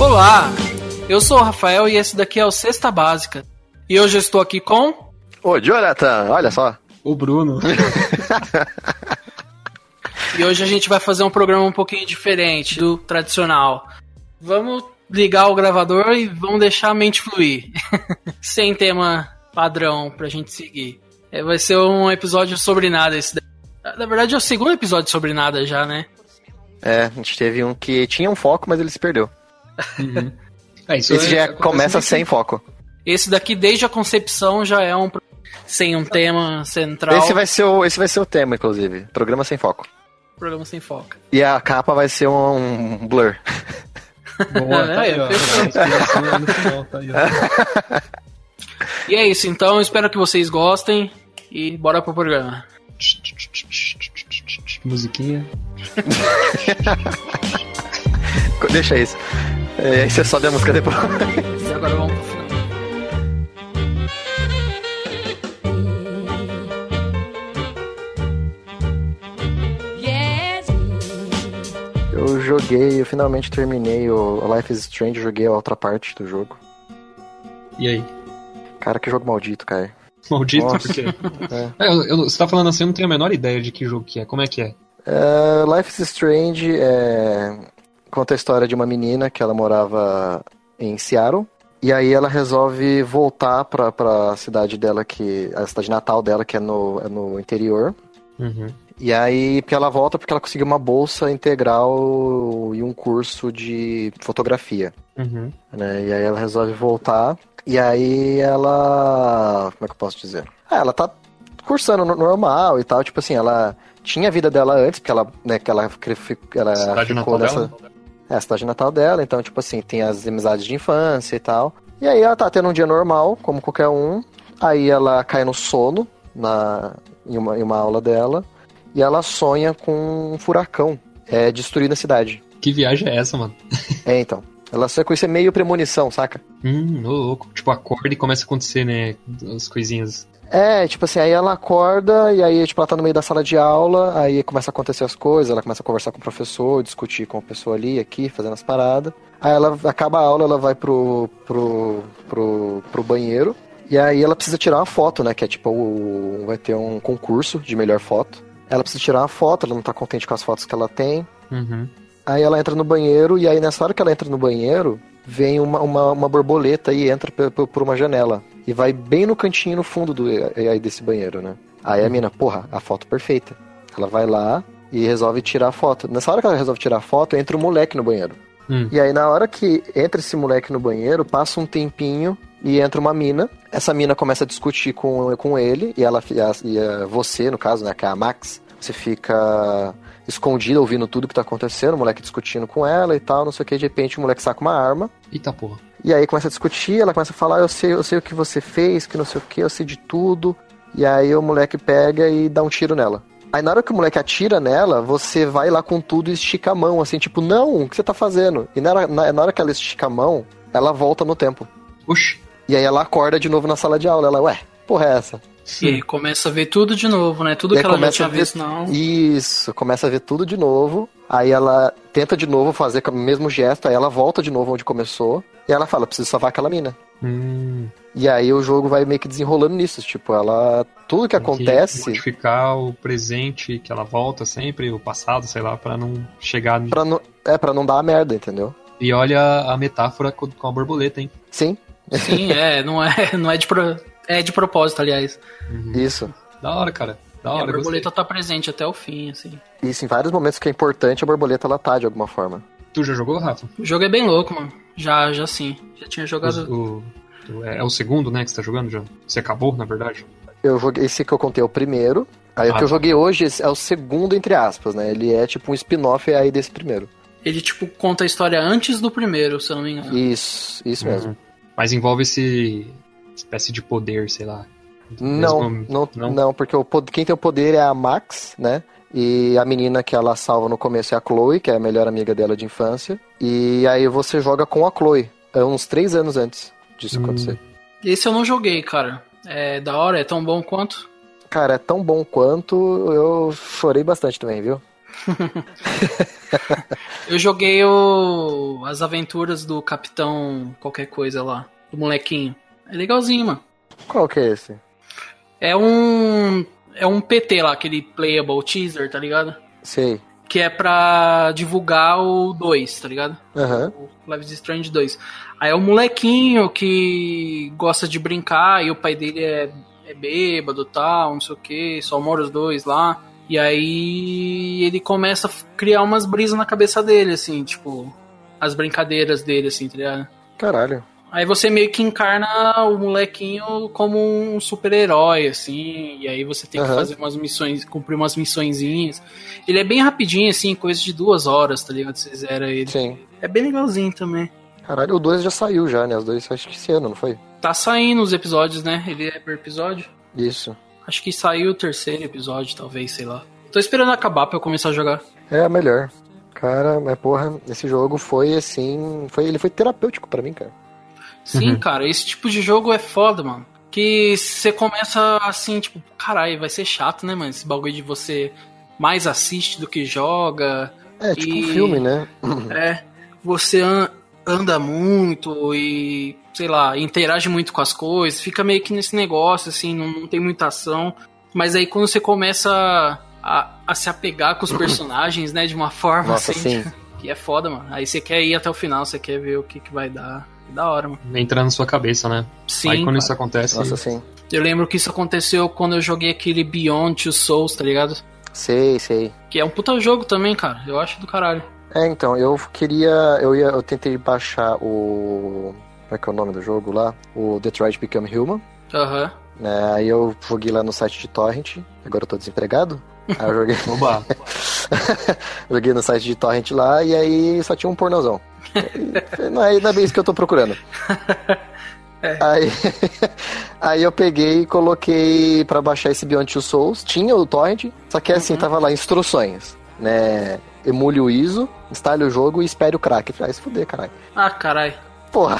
Olá, eu sou o Rafael e esse daqui é o Sexta Básica. E hoje eu estou aqui com. Ô, Jonathan, olha só. O Bruno. e hoje a gente vai fazer um programa um pouquinho diferente do tradicional. Vamos ligar o gravador e vamos deixar a mente fluir. Sem tema padrão pra gente seguir. É, vai ser um episódio sobre nada esse Na verdade é o segundo episódio sobre nada já, né? É, a gente teve um que tinha um foco, mas ele se perdeu. Uhum. É, Esse é, já começa sem foco. Esse daqui, desde a concepção, já é um sem um tema central. Esse vai ser o, esse vai ser o tema, inclusive. Programa sem foco. Programa sem foco. E a capa vai ser um, um blur. Boa, tá aí, ó. E é isso, então. Espero que vocês gostem. E bora pro programa. Musiquinha. Deixa isso. É, aí você sobe a música depois. E agora vamos pro final. Eu joguei, eu finalmente terminei o Life is Strange, joguei a outra parte do jogo. E aí? Cara, que jogo maldito, cara. Maldito Nossa. por quê? É. É, eu- eu- você tá falando assim, eu não tenho a menor ideia de que jogo que é. Como é que é? É, Life is Strange é, conta a história de uma menina que ela morava em Seattle. E aí ela resolve voltar pra, pra cidade dela, que a cidade natal dela, que é no, é no interior. Uhum. E aí, porque ela volta porque ela conseguiu uma bolsa integral e um curso de fotografia. Uhum. né? E aí ela resolve voltar. E aí ela. Como é que eu posso dizer? Ah, ela tá cursando no- normal e tal. Tipo assim, ela tinha a vida dela antes, porque ela, né, que ela, ela Cidade ficou natal nessa. dela? É, a cidade natal dela, então, tipo assim, tem as amizades de infância e tal. E aí ela tá tendo um dia normal, como qualquer um. Aí ela cai no sono na, em, uma, em uma aula dela. E ela sonha com um furacão é, destruindo a cidade. Que viagem é essa, mano? É, então. Ela sonha com isso é meio premonição, saca? Hum, louco. Tipo, acorda e começa a acontecer, né? As coisinhas. É, tipo assim, aí ela acorda e aí, tipo, ela tá no meio da sala de aula, aí começa a acontecer as coisas, ela começa a conversar com o professor, discutir com a pessoa ali, aqui, fazendo as paradas. Aí ela acaba a aula, ela vai pro, pro, pro, pro banheiro, e aí ela precisa tirar uma foto, né, que é tipo, o, vai ter um concurso de melhor foto. Ela precisa tirar uma foto, ela não tá contente com as fotos que ela tem. Uhum. Aí ela entra no banheiro, e aí nessa hora que ela entra no banheiro, vem uma, uma, uma borboleta e entra pe- por uma janela. E vai bem no cantinho no fundo do, aí desse banheiro, né? Aí a mina, porra, a foto perfeita. Ela vai lá e resolve tirar a foto. Nessa hora que ela resolve tirar a foto, entra um moleque no banheiro. Hum. E aí na hora que entra esse moleque no banheiro, passa um tempinho e entra uma mina. Essa mina começa a discutir com, com ele, e ela e, a- e a- você, no caso, né, que é a Max, você fica escondida ouvindo tudo que tá acontecendo, o moleque discutindo com ela e tal, não sei o que, de repente o moleque saca uma arma. Eita porra. E aí começa a discutir, ela começa a falar, eu sei, eu sei o que você fez, que não sei o que, eu sei de tudo. E aí o moleque pega e dá um tiro nela. Aí na hora que o moleque atira nela, você vai lá com tudo e estica a mão, assim, tipo, não, o que você tá fazendo? E na hora, na, na hora que ela estica a mão, ela volta no tempo. Oxi. E aí ela acorda de novo na sala de aula. Ela, ué, porra é essa? E aí começa a ver tudo de novo, né? Tudo que ela já começa tinha a ver- visto, não. Isso, começa a ver tudo de novo. Aí ela tenta de novo fazer com o mesmo gesto, aí ela volta de novo onde começou. E ela fala, preciso salvar aquela mina. Hum, E aí o jogo vai meio que desenrolando nisso, tipo, ela. Tudo que tem que acontece, Modificar o presente que ela volta sempre, o passado, sei lá, pra não chegar. pra não, é pra não dar a merda, entendeu? E olha a metáfora com com a borboleta, hein? Sim, Sim, é, não é, não é de pro... é de propósito, aliás. Uhum. isso. Da hora, cara. Da E a hora, gostei. borboleta tá presente até o fim, assim. Isso, em vários momentos que é importante, a borboleta ela tá de alguma forma. Tu já jogou, Rafa? O jogo é bem louco, mano. Já, já sim. Já tinha jogado. O, o- é, é o segundo, né, que você tá jogando já? Você acabou, na verdade? Eu joguei esse que eu contei é o primeiro. Aí o Ah, que eu tá. joguei hoje é o segundo, entre aspas, né? Ele é tipo um spin-off aí desse primeiro. Ele, tipo, conta a história antes do primeiro, se eu não me engano. Isso, isso mesmo. Uhum. Mas envolve esse espécie de poder, sei lá. Não, não, não? não, porque o, quem tem o poder é a Max, né? E a menina que ela salva no começo é a Chloe, que é a melhor amiga dela de infância. E aí você joga com a Chloe, é uns três anos antes disso Hum. acontecer. Esse eu não joguei, cara. É da hora, é tão bom quanto. Cara, é tão bom quanto eu chorei bastante também, viu? Eu joguei o... as aventuras do Capitão qualquer coisa lá, do molequinho. É legalzinho, mano. Qual que é esse? É um. É um PT lá, aquele playable teaser, tá ligado? Sei. Que é pra divulgar o 2, tá ligado? Aham. O Life is Strange 2. Aí é um molequinho que gosta de brincar e o pai dele é, é bêbado e tal, não sei o que, só mora os dois lá. E aí ele começa a criar umas brisas na cabeça dele, assim, tipo, as brincadeiras dele, assim, tá ligado? Caralho. Aí você meio que encarna o molequinho como um super-herói, assim, e aí você tem que fazer umas missões, cumprir umas missõezinhas. Ele é bem rapidinho, assim, coisa de duas horas, tá ligado? Você zera ele. Sim. É bem legalzinho também. Caralho, o 2 já saiu já, né? Os dois acho que esse ano, não foi? Tá saindo os episódios, né? Ele é por episódio. Isso. Acho que saiu o terceiro episódio, talvez, sei lá. Tô esperando acabar pra eu começar a jogar. É melhor. Cara, mas porra, esse jogo foi assim. Foi, ele foi terapêutico pra mim, cara. Sim, Uhum. cara, esse tipo de jogo é foda, mano. Que você começa assim, tipo, caralho, vai ser chato, né, mano? Esse bagulho de você mais assiste do que joga. É, tipo E- um filme, né? É, você an- anda muito e, sei lá, interage muito com as coisas, fica meio que nesse negócio, assim, não, não tem muita ação. Mas aí quando você começa a, a se apegar com os personagens, né, de uma forma Nossa, assim, sim. que é foda, mano. Aí você quer ir até o final, você quer ver o que, que vai dar. Que da hora, mano. Entra na sua cabeça, né? Sim, Aí quando cara. isso acontece. Nossa, sim. Eu lembro que isso aconteceu quando eu joguei aquele Beyond Two Souls, tá ligado? Sei, sei. Que é um puta jogo também, cara. Eu acho do caralho. É, então, eu queria. Eu ia. Eu tentei baixar o. Como é que é o nome do jogo lá? O Detroit Become Human. Aham. né? aí eu joguei lá no site de Torrent. Agora eu tô desempregado. Aí eu joguei, Oba, joguei no site de Torrent lá e aí só tinha um pornozão. Não, é, não é bem isso que eu tô procurando. Aí, aí eu peguei e coloquei pra baixar esse Beyond Two Souls. Tinha o Torrent, só que assim, tava lá instruções, né? Emule o ISO, instale o jogo e espere o crack. Falei, ah, se fuder, caralho. Ah, caralho. Porra.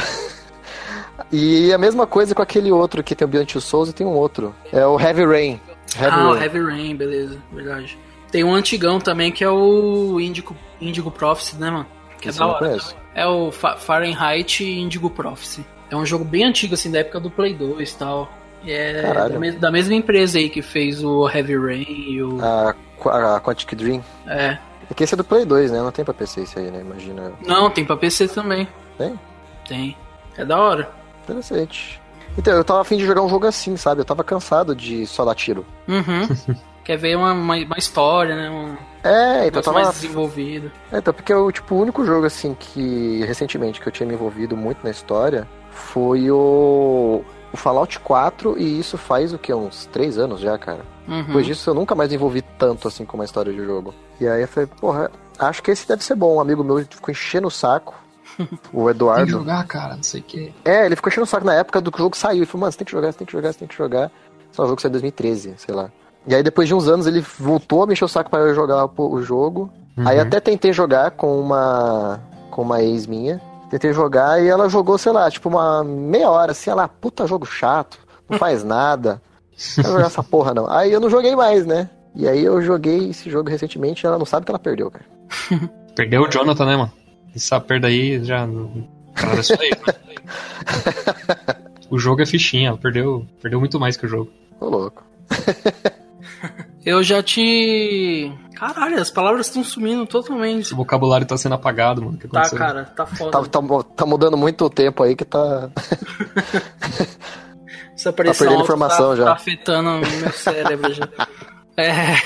E a mesma coisa com aquele outro que tem o Beyond Two Souls e tem um outro. É o Heavy Rain. Heavy ah, o Rain. Heavy Rain, beleza, verdade. Tem um antigão também que é o Indigo, Indigo Prophecy, né, mano? Que é eu não hora. também. É o Fa- Fahrenheit Indigo Prophecy. É um jogo bem antigo, assim, da época do Play 2 e tal. E é Caralho. da, mes- da mesma empresa aí que fez o Heavy Rain e o. A, a Quantic Dream. É. É que esse é do Play 2, né? Não tem pra PC isso aí, né? Imagina. Não, tem pra PC também. Tem? Tem. É da hora. Interessante. Então, eu tava afim de jogar um jogo assim, sabe? Eu tava cansado de só dar tiro. Uhum. Quer ver uma, uma, uma história, né? Um É, então tava. mais desenvolvido. É, então, porque o, tipo, o único jogo, assim, que recentemente que eu tinha me envolvido muito na história foi o, o Fallout 4, e isso faz o que? Uns 3 anos já, cara. Uhum. Depois disso eu nunca mais me envolvi tanto assim com uma história de jogo. E aí eu falei, porra, acho que esse deve ser bom. Um amigo meu ficou enchendo o saco. O tem que Eduardo. jogar, cara, não sei o que. É, ele ficou enchendo o saco na época do que o jogo saiu. Ele falou, mano, você tem que jogar, você tem que jogar, você tem que jogar. Só o jogo saiu em 2013, sei lá. E aí depois de uns anos ele voltou a me encher o saco pra eu jogar o jogo. Aí Uhum. até tentei jogar com uma com uma ex minha. Tentei jogar e ela jogou, sei lá, tipo uma meia hora, assim, ela, puta jogo chato, não faz nada. Não vai jogar essa porra não. Aí eu não joguei mais, né? E aí eu joguei esse jogo recentemente e ela não sabe que ela perdeu, cara. Perdeu o Jonathan, né, mano? Essa perda aí já. Cara, é isso aí, mano. O jogo é fichinha, ela perdeu, perdeu muito mais que o jogo. Ô louco. Eu já te. Caralho, as palavras estão sumindo totalmente. O vocabulário tá sendo apagado, mano. O que Tá, aconteceu? cara, tá foda. Tá, tá, tá mudando muito o tempo aí que tá. Essa pressão perdendo alta informação tá, já. tá afetando o meu cérebro já. É.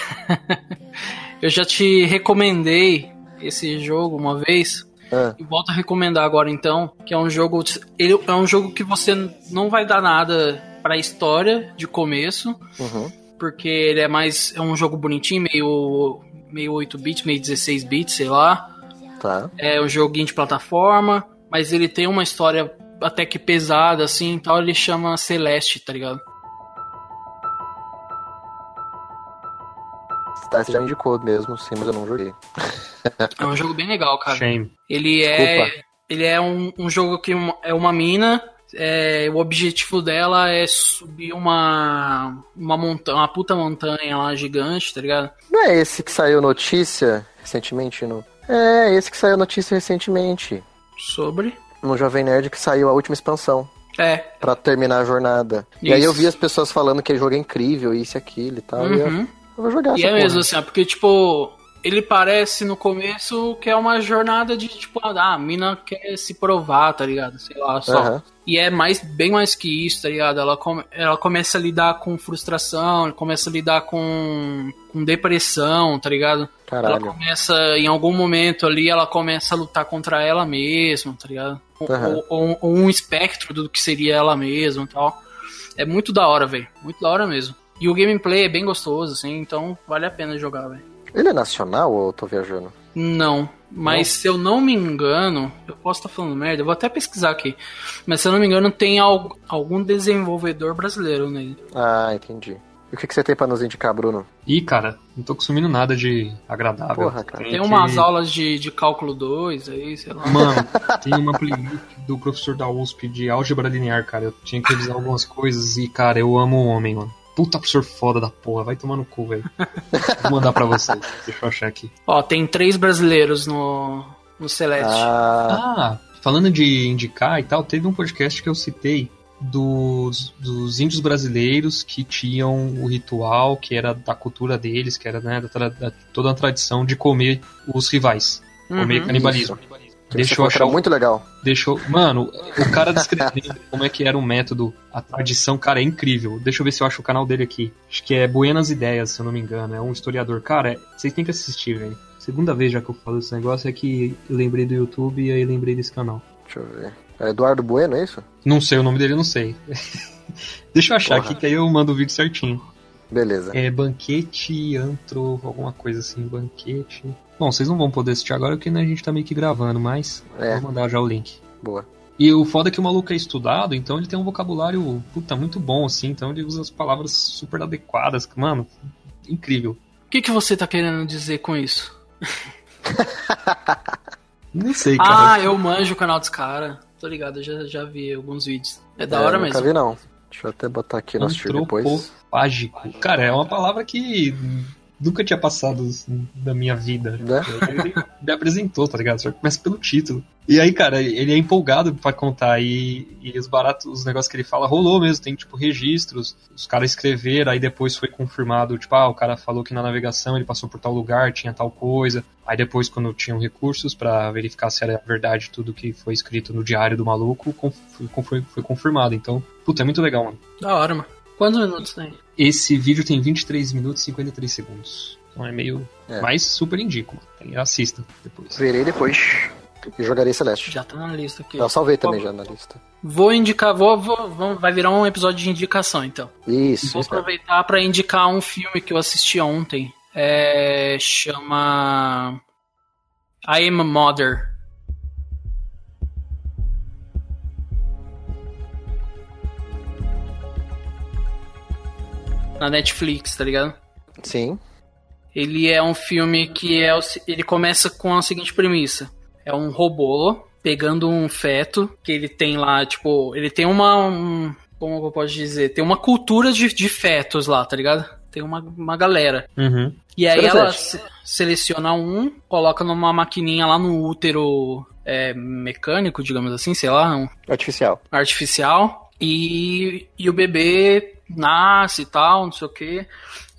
Eu já te recomendei esse jogo uma vez. Ah, E volto a recomendar agora então, que é um jogo. Ele é um jogo que você não vai dar nada pra história de começo, uhum. Porque ele é mais. É um jogo bonitinho, meio. meio 8 bits, meio 16 bits, sei lá. Tá. É um joguinho de plataforma, mas ele tem uma história até que pesada, assim, então ele chama Celeste, tá ligado? Tá, você já me indicou mesmo, sim, mas eu não joguei. É um jogo bem legal, cara. Shame. Ele é. Desculpa. Ele é um, um jogo que uma- é uma mina é, o objetivo dela é subir uma uma montanha, uma puta montanha lá gigante, tá ligado? Não é esse que saiu notícia recentemente no. É, esse que saiu notícia recentemente. Sobre? No Jovem Nerd que saiu a última expansão. É. Pra terminar a jornada. E aí eu vi as pessoas falando que o jogo é incrível, isso e aquilo e tal. Uhum. E eu, eu vou jogar E é porra. mesmo assim, porque tipo, ele parece no começo que é uma jornada de tipo, ah, a mina quer se provar, tá ligado? Sei lá, só. Aham. E é mais, bem mais que isso, tá ligado? Ela, come- ela começa a lidar com frustração, começa a lidar com, com depressão, tá ligado? Ela Caralho. começa, em algum momento ali, ela começa a lutar contra ela mesma, tá ligado? Ou, Aham. ou- ou- ou um espectro do que seria ela mesma e tal. É muito da hora, velho. Muito da hora mesmo. E o gameplay é bem gostoso, assim, então vale a pena jogar, velho. Ele é nacional ou eu tô viajando? Não, mas se eu não me engano, eu posso estar falando merda, eu vou até pesquisar aqui. Mas se eu não me engano, tem al- algum desenvolvedor brasileiro nele. Ah, entendi. E o que, que você tem pra nos indicar, Bruno? Ih, cara, não tô consumindo nada de agradável. Porra, cara. Tem que- umas aulas de, de cálculo 2 aí, sei lá. Mano, tem uma playlist do professor da USP de álgebra linear, cara. Eu tinha que revisar algumas coisas e, cara, eu amo o homem, mano. Puta professor foda da porra, vai tomar no cu, velho. Vou mandar pra vocês. Deixa eu achar aqui. Ó, tem três brasileiros no, no Celeste. Ah, Ah, falando de indicar e tal, teve um podcast que eu citei dos, dos índios brasileiros que tinham o ritual que era da cultura deles, que era né, da, da- toda a tradição de comer os rivais. Comer Uhum. canibalismo. que Deixa eu achar muito legal. Deixou. Mano, o cara descrevendo como é que era o método, a tradição, cara, é incrível. Deixa eu ver se eu acho o canal dele aqui. Acho que é Buenas Ideias, se eu não me engano. É um historiador. Cara, é- vocês têm que assistir, velho. Segunda vez já que eu falo esse negócio é que lembrei do YouTube e aí lembrei desse canal. Deixa eu ver. É Eduardo Bueno, é isso? Não sei o nome dele, eu não sei. Deixa eu achar Porra. aqui que aí eu mando o vídeo certinho. Beleza. É banquete, antro, alguma coisa assim, banquete. Bom, vocês não vão poder assistir agora porque né, a gente tá meio que gravando, mas É. vou mandar já o link. Boa. E o foda é que o maluco é estudado, então ele tem um vocabulário, puta, muito bom, assim. Então ele usa as palavras super adequadas. Mano, incrível. O que, que você tá querendo dizer com isso? Não sei, Ah, cara. eu manjo o canal dos caras. Tô ligado, eu já, já vi alguns vídeos. É da É, hora nunca mesmo. vi, não. Deixa eu até botar aqui no assistir depois. Antropofágico. Cara, é uma palavra que nunca tinha passado assim, da minha vida. Né? Ele me apresentou, tá ligado? Só começa pelo título. E aí, cara, ele é empolgado pra contar. E, e os baratos, os negócios que ele fala, rolou mesmo. Tem, tipo, registros. Os caras escreveram, aí depois foi confirmado. Tipo, ah, o cara falou que na navegação ele passou por tal lugar, tinha tal coisa. Aí depois, quando tinham recursos pra verificar se era verdade tudo que foi escrito no diário do maluco, conf- foi, foi confirmado. Então, puta, é muito legal, mano. Da hora, mano. Quantos minutos tem? Esse vídeo tem 23 minutos e 53 segundos. Então é meio. É. Mas super indico. Assista depois. Verei depois. E jogarei Celeste. Já tá na lista aqui. Eu salvei também Vou- já na lista. Vou indicar, vou, vou, vamos- vai virar um episódio de indicação, então. Isso, Vou isso. aproveitar pra indicar um filme que eu assisti ontem. É, chama I Am a Mother. Na Netflix, tá ligado? Sim. Ele é um filme que é o ele começa com a seguinte premissa: é um robô pegando um feto que ele tem lá, tipo, ele tem uma um- como eu posso dizer, tem uma cultura de, de fetos lá, tá ligado? Tem uma, uma galera. Uhum. E aí ela se- seleciona um, coloca numa maquininha lá no útero é, mecânico, digamos assim, sei lá, um Artificial. artificial e, e o bebê nasce e tal, não sei o que.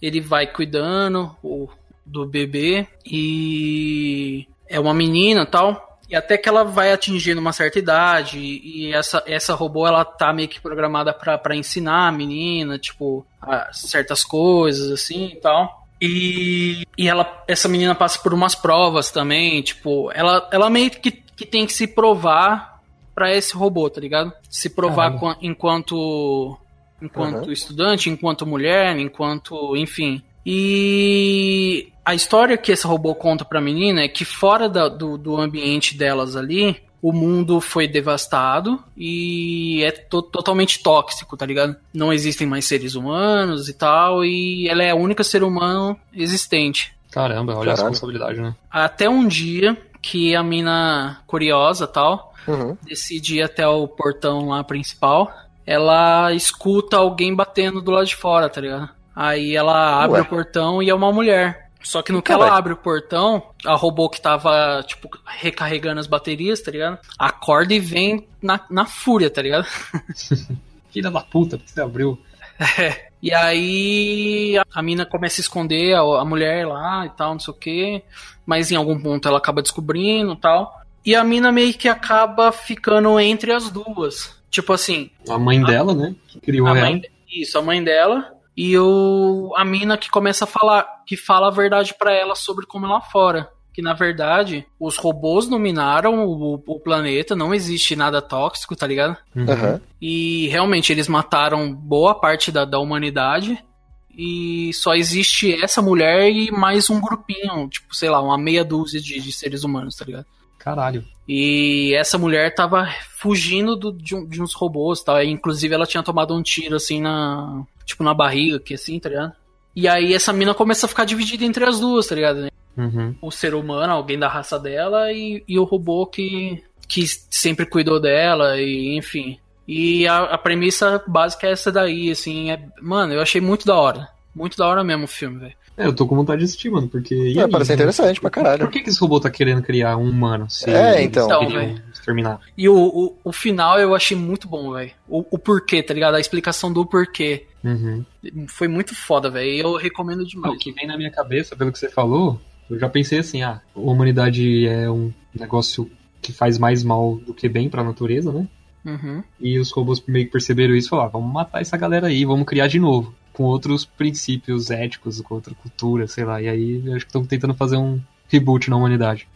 Ele vai cuidando o, do bebê e é uma menina e tal. E até que ela vai atingindo uma certa idade e essa, essa robô ela tá meio que programada pra pra ensinar a menina, tipo, a- certas coisas assim e tal. E, e ela, essa menina passa por umas provas também, tipo, ela, ela meio que, que tem que se provar pra esse robô, tá ligado? Se provar qua- enquanto enquanto Uhum. estudante, enquanto mulher, enquanto, enfim. E a história que esse robô conta pra menina é que fora da- do, do ambiente delas ali, o mundo foi devastado e é to- totalmente tóxico, tá ligado? Não existem mais seres humanos e tal, e ela é a única ser humano existente. Caramba, olha a Caralho. responsabilidade, né? Até um dia que a mina curiosa tal Uhum. decide ir até o portão lá principal. Ela escuta alguém batendo do lado de fora, tá ligado? Aí ela abre Ué. o portão e é uma mulher. Só que no que Caralho. ela abre o portão, a robô que tava, tipo, recarregando as baterias, tá ligado? Acorda e vem na, na fúria, tá ligado? Filha da puta, por que você abriu? E aí a- a mina começa a esconder a, a mulher lá e tal, não sei o que. Mas em algum ponto ela acaba descobrindo e tal. E a mina meio que acaba ficando entre as duas. Tipo assim, A mãe dela, né? Que criou a ela. mãe, isso, a mãe dela e o, a mina que começa a falar, que fala a verdade pra ela sobre como ela fora. Que na verdade, os robôs dominaram o, o planeta, não existe nada tóxico, tá ligado? Uhum. E realmente eles mataram boa parte da, da humanidade. E só existe essa mulher e mais um grupinho, tipo, sei lá, uma meia dúzia de, de seres humanos, tá ligado? Caralho. E essa mulher tava fugindo do- de, um- de uns robôs e tal. E, inclusive ela tinha tomado um tiro assim na. Tipo, na barriga, que assim, tá ligado? E aí essa mina começa a ficar dividida entre as duas, tá ligado? Uhum. O ser humano, alguém da raça dela, e, e o robô que, que sempre cuidou dela, e enfim. E a, a premissa básica é essa daí, assim. É, mano, eu achei muito da hora. Muito da hora mesmo o filme, velho. É, eu tô com vontade de assistir, mano, porque. e É, aí, parece né? interessante pra caralho. Por que, que esse robô tá querendo criar um humano? Se É, eles então. Então, exterminar. E o, o, o final eu achei muito bom, velho. O, o porquê, tá ligado? A explicação do porquê. Uhum. Foi muito foda, velho. E eu recomendo demais. o que vem na minha cabeça, pelo que você falou, eu já pensei assim, ah, a humanidade é um negócio que faz mais mal do que bem pra natureza, né? Uhum. E os robôs meio que perceberam isso e falaram, ah, vamos matar essa galera aí, vamos criar de novo. Com outros princípios éticos, com outra cultura, sei lá. E aí eu acho que estão tentando fazer um reboot na humanidade.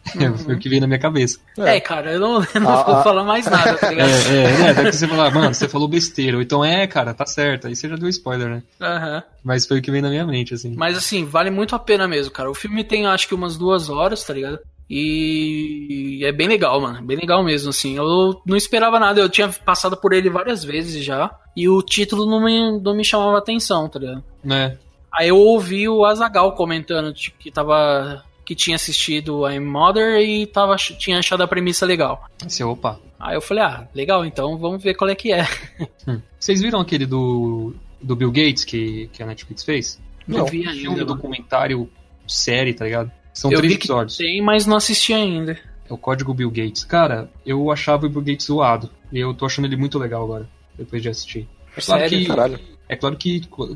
Foi o que veio na minha cabeça. É, cara, eu não, eu não Ah, vou ah. falar mais nada, tá É, ligado? é, né? Deve você falar, mano, você falou besteira. Ou então, é, cara, tá certo. Aí você já deu spoiler, né? Aham. Mas foi o que veio na minha mente, assim. Mas assim, vale muito a pena mesmo, cara. O filme tem acho que umas duas horas, tá ligado? E é bem legal, mano. Bem legal mesmo, assim. Eu não esperava nada, eu tinha passado por ele várias vezes já. E o título não me, não me chamava atenção, tá ligado? Né? Aí eu ouvi o Azagal comentando tipo, que tava. que tinha assistido a Mother e tava, tinha achado a premissa legal. Esse, opa. Aí eu falei, ah, legal, então vamos ver qual é que é. Hum. Vocês viram aquele do, do Bill Gates que, que a Netflix fez? Não É vi um ainda, filme, mano. documentário, série, tá ligado? São eu três episódios. tem, mas não assisti ainda. É o código Bill Gates. Cara, eu achava o Bill Gates zoado. E eu tô achando ele muito legal agora, depois de assistir. É claro Sério? que, Caralho. é claro que qu-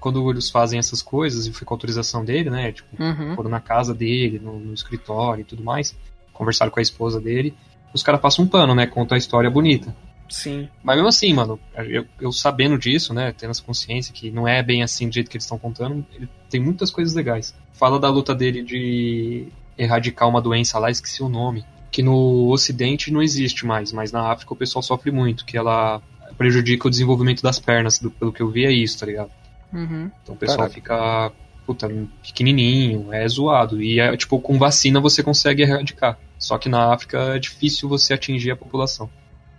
quando eles fazem essas coisas, e foi com a autorização dele, né? Tipo, Uhum. foram na casa dele, no, no escritório e tudo mais, conversaram com a esposa dele. Os caras passam um pano, né? Contam a história bonita. Sim. Mas mesmo assim, mano, eu, eu sabendo disso, né, tendo essa consciência que não é bem assim do jeito que eles estão contando, ele tem muitas coisas legais. Fala da luta dele de erradicar uma doença lá, esqueci o nome, que no ocidente não existe mais, mas na África o pessoal sofre muito, que ela prejudica o desenvolvimento das pernas, do- pelo que eu vi é isso, tá ligado? Uhum. Então o pessoal Caraca. fica, puta, pequenininho, é zoado. E, é, tipo, com vacina você consegue erradicar. Só que na África é difícil você atingir a população.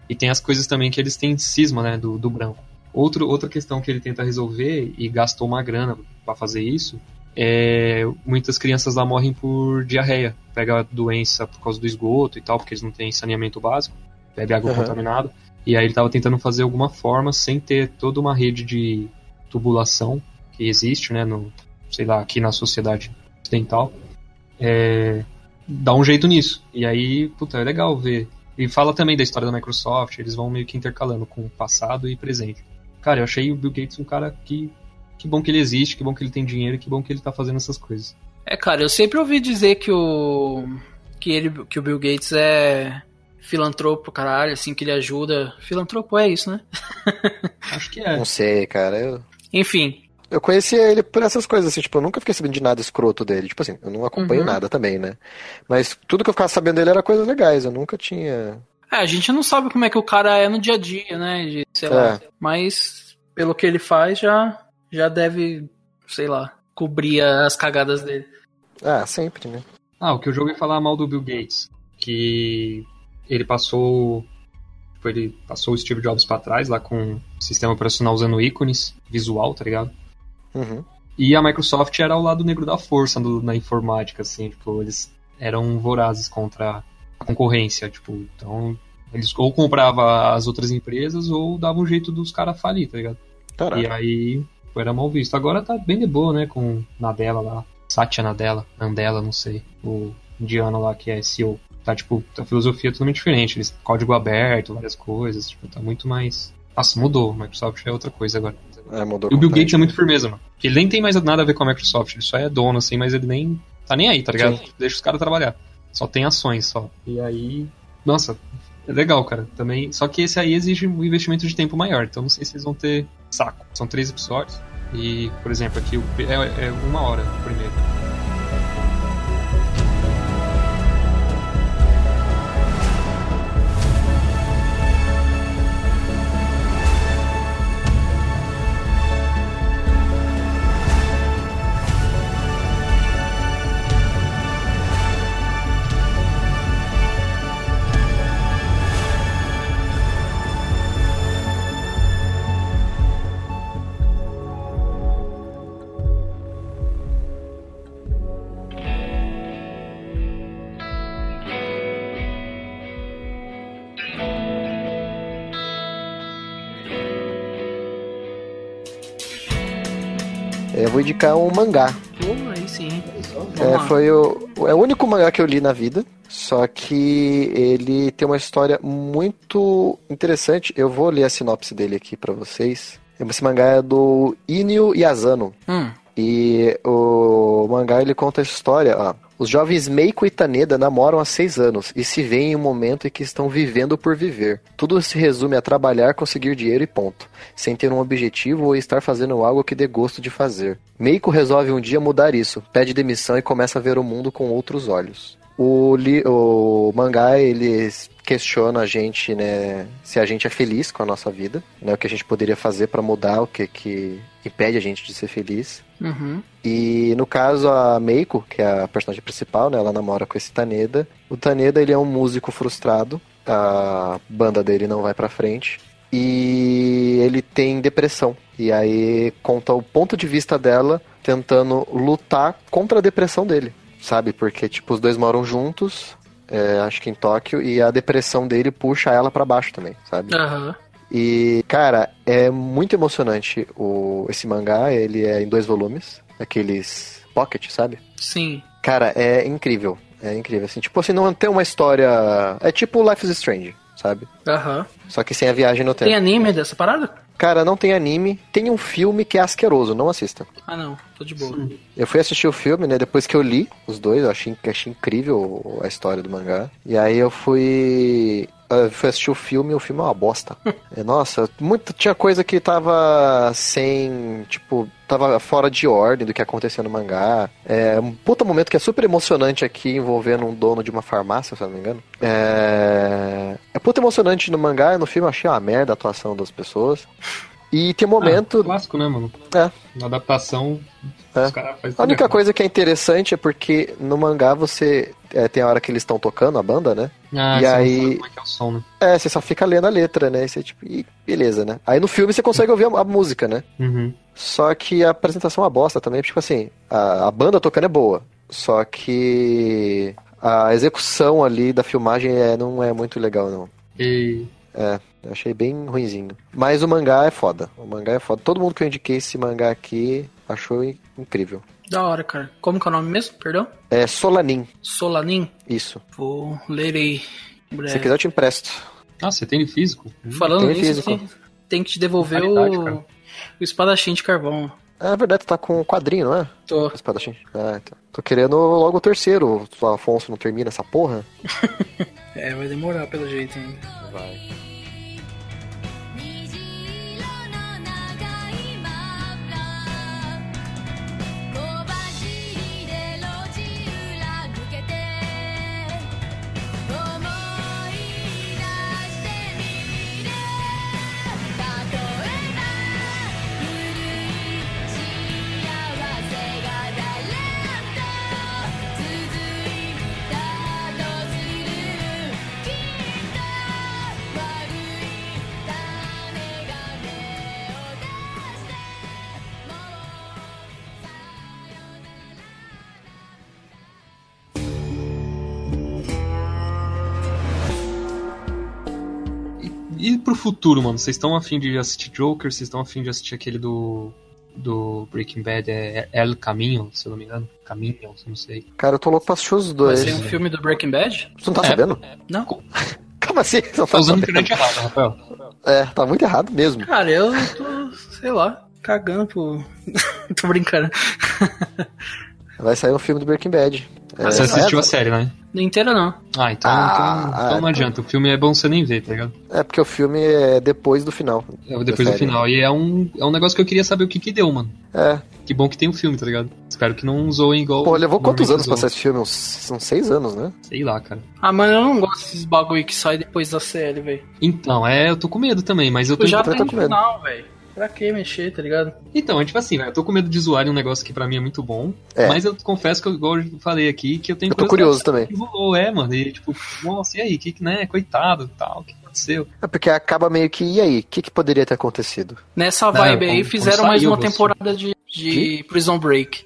E tem as coisas também que eles têm cisma, né, do, do branco. Outro, outra questão que ele tenta resolver, e gastou uma grana pra fazer isso, é muitas crianças lá morrem por diarreia. Pega doença por causa do esgoto e tal, porque eles não têm saneamento básico, bebe água Uhum. contaminada. E aí ele tava tentando fazer alguma forma sem ter toda uma rede de tubulação que existe, né, no, sei lá, aqui na sociedade ocidental, é, dá um jeito nisso. E aí, puta, é legal ver. E fala também da história da Microsoft, eles vão meio que intercalando com o passado e presente. Cara, eu achei o Bill Gates um cara que. Que bom que ele existe, que bom que ele tem dinheiro, que bom que ele tá fazendo essas coisas. É, cara, eu sempre ouvi dizer que o. que ele. que o Bill Gates é filantropo, caralho, assim, que ele ajuda. Filantropo é isso, né? Acho que é. Não sei, cara. Eu, Enfim. Eu conhecia ele por essas coisas, assim, tipo, eu nunca fiquei sabendo de nada escroto dele. Tipo assim, eu não acompanho Uhum. nada também, né? Mas tudo que eu ficava sabendo dele era coisas legais, eu nunca tinha. É, a gente não sabe como é que o cara é no dia a dia, né? De, sei lá. Mas pelo que ele faz, já, já deve, sei lá, cobrir as cagadas dele. Ah, sempre, né? Ah, o que eu já ouvi falar mal do Bill Gates, que ele passou tipo, ele passou o Steve Jobs pra trás lá com o sistema operacional usando ícones visual, tá ligado? Uhum. E a Microsoft era o lado negro da força do- na informática, assim, tipo, eles eram vorazes contra a concorrência, tipo, então eles ou compravam as outras empresas ou davam um jeito dos caras falir, tá ligado? Caraca. E aí era mal visto. Agora tá bem de boa, né? Com Nadella lá. Satya Nadella, Nandela, não sei. O indiano lá que é CEO. Tá, tipo, a filosofia é totalmente diferente. Eles, código aberto, várias coisas. Tipo, tá muito mais. Nossa, mudou. Microsoft é outra coisa agora. É, mudou E o Bill. Gates é muito firmeza, mano. Porque ele nem tem mais nada a ver com a Microsoft. Ele só é dono, assim, mas ele nem. Tá nem aí, tá ligado? Sim. Deixa os caras trabalhar. Só tem ações só. E aí. Nossa, é legal, cara. Também. Só que esse aí exige um investimento de tempo maior. Então não sei se eles vão ter saco. São três episódios. E, por exemplo, aqui o- é, é uma hora o primeiro. Eu vou indicar um mangá. Pô, aí sim. É, foi o, é o único mangá que eu li na vida. Só que ele tem uma história muito interessante. Eu vou ler a sinopse dele aqui pra vocês. Esse mangá é do Inio Yazano. Hum, E o mangá ele conta a história, ó. Os jovens Meiko e Taneda namoram há seis anos e se veem em um momento em que estão vivendo por viver. Tudo se resume a trabalhar, conseguir dinheiro e ponto, sem ter um objetivo ou estar fazendo algo que dê gosto de fazer. Meiko resolve um dia mudar isso, pede demissão e começa a ver o mundo com outros olhos. O, li- o mangá ele questiona a gente, né, se a gente é feliz com a nossa vida, né, o que a gente poderia fazer para mudar o que que impede a gente de ser feliz. uhum. E no caso a Meiko, que é a personagem principal, né, ela namora com esse Taneda. O Taneda ele é um músico frustrado, a banda dele não vai pra frente e ele tem depressão. E aí conta o ponto de vista dela tentando lutar contra a depressão dele, sabe? Porque tipo os dois moram juntos, é, acho que em Tóquio, e a depressão dele puxa ela pra baixo também, sabe? Aham. E, cara, é muito emocionante o, esse mangá. Ele é em dois volumes, aqueles pocket, sabe? Sim. Cara, é incrível. É incrível, assim. Tipo assim, não tem uma história... É tipo Life is Strange, sabe? Aham. Só que sem a viagem no tempo. Tem anime dessa parada? Cara, não tem anime. Tem um filme que é asqueroso, não assista. Ah, não. Tô de boa. Eu fui assistir o filme, né? Depois que eu li os dois, eu achei, achei incrível a história do mangá. E aí eu fui. Eu fui assistir o filme e o filme é uma bosta. É, Nossa, muito, tinha coisa que tava sem. Tipo, tava fora de ordem do que acontecia no mangá. É um puta momento que é super emocionante aqui, envolvendo um dono de uma farmácia, se eu não me engano. É. É puta emocionante no mangá e no filme eu achei uma merda a atuação das pessoas. E tem um momento. Ah, clássico, né, mano? É. Na adaptação, É. os caras fazem A única coisa que é interessante é porque no mangá você é, tem a hora que eles estão tocando a banda, né? Ah, E você não aí- como é é o som, né? É, você só fica lendo a letra, né? E você, tipo, e beleza, né? Aí no filme você consegue ouvir a, a música, né? Uhum. Só que a apresentação é uma bosta também, tipo assim, a, a banda tocando é boa. Só que a execução ali da filmagem é, não é muito legal, não. E É, achei bem ruinzinho. Mas o mangá é foda. O mangá é foda. Todo mundo que eu indiquei esse mangá aqui achou in- incrível. Da hora, cara. Como que é o nome mesmo? Perdão? É Solanin, Solanin? isso. Vou ler aí. Se quiser eu te empresto. Ah, você tem ele físico? Falando Tem nisso, físico. tem, que te devolver Qualidade, o, cara. o espadachim de carvão. Ah, é verdade, tá com um quadrinho, não é? Tô. Espadachim. Ah, então. Tô querendo logo o terceiro. O Afonso não termina essa porra? É, vai demorar pelo jeito ainda. Vai. Pro futuro, mano? Vocês estão afim de assistir Joker? Vocês estão afim de assistir aquele do. Do Breaking Bad, é El Caminho, se eu não me engano. Caminho, não sei. Cara, eu tô louco pra assistir os Vai dois. ser um filme do Breaking Bad? Você não tá É. sabendo? Não. Como assim? Você não Tá tá usando sabendo? internet errada, Rafael. É, tá muito errado mesmo. Cara, eu tô, sei lá, cagando pro. tô brincando. Vai sair um filme do Breaking Bad. É, Você assistiu é, a série, né? Não inteira não. Ah, então, Ah, então, então não adianta. O filme é bom você nem ver, tá ligado? É porque o filme é depois do final. É depois do série. final. E é um, é um negócio que eu queria saber o que que deu, mano. É. Que bom que tem o filme, tá ligado? Espero que não zoem igual. Pô, levou quantos anos pra zoam. esse filme? Uns, são seis anos, né? Sei lá, cara. Ah, mano, eu não gosto desses bagulho que sai depois da série, velho. Então, é, eu tô com medo também, mas eu tô. Eu já tô com medo. final, velho. Pra que mexer, tá ligado? Então, é tipo assim, velho, eu tô com medo de zoarem um negócio que pra mim é muito bom. É. Mas eu confesso que, eu, igual eu falei aqui, que eu tenho Eu tô curioso também. que rolou, é, mano. E tipo, nossa, e aí? Que, que, né? Coitado tal, o que aconteceu? É porque acaba meio que. E aí? O que, que poderia ter acontecido? Nessa vibe aí, como- fizeram como mais uma temporada de, de Prison Break.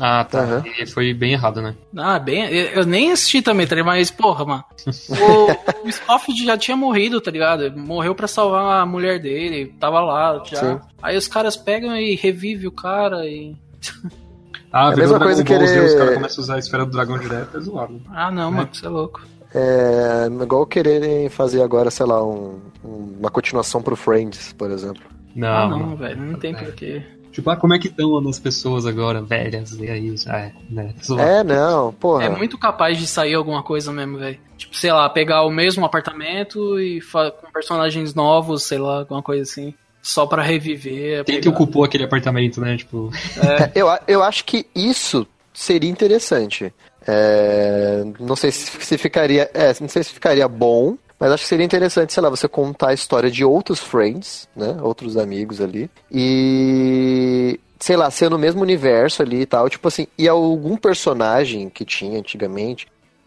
Ah, tá. E foi bem errado, né? Ah, bem. Eu, eu nem assisti também, tá ligado? Mas, porra, mano. O, o Scofield já tinha morrido, tá ligado? Morreu pra salvar a mulher dele. Tava lá já. Sim. Aí os caras pegam e revivem o cara e. Ah, É a mesma coisa Z, querer- Os caras começam a usar a esfera do dragão direto, é zoado. Ah, não, mano, você é louco. É igual quererem fazer agora, sei lá, um- um- uma continuação pro Friends, por exemplo. Não, Ah, não. não, velho. Não tem É. porquê. Tipo, ah, como é que estão as pessoas agora, velhas? E aí, já é, né? É, não, porra. É muito capaz de sair alguma coisa mesmo, velho. Tipo, sei lá, pegar o mesmo apartamento e com personagens novos, sei lá, alguma coisa assim. Só pra reviver. Quem que pegar- ocupou aquele apartamento, né? Tipo, É, eu, eu acho que isso seria interessante. É, não sei se, se ficaria. É, não sei se ficaria bom, mas acho que seria interessante, sei lá, você contar a história de outros friends, né? Outros amigos ali. E. Sei lá, ser no mesmo universo ali e tal. Tipo assim, e algum personagem que tinha antigamente,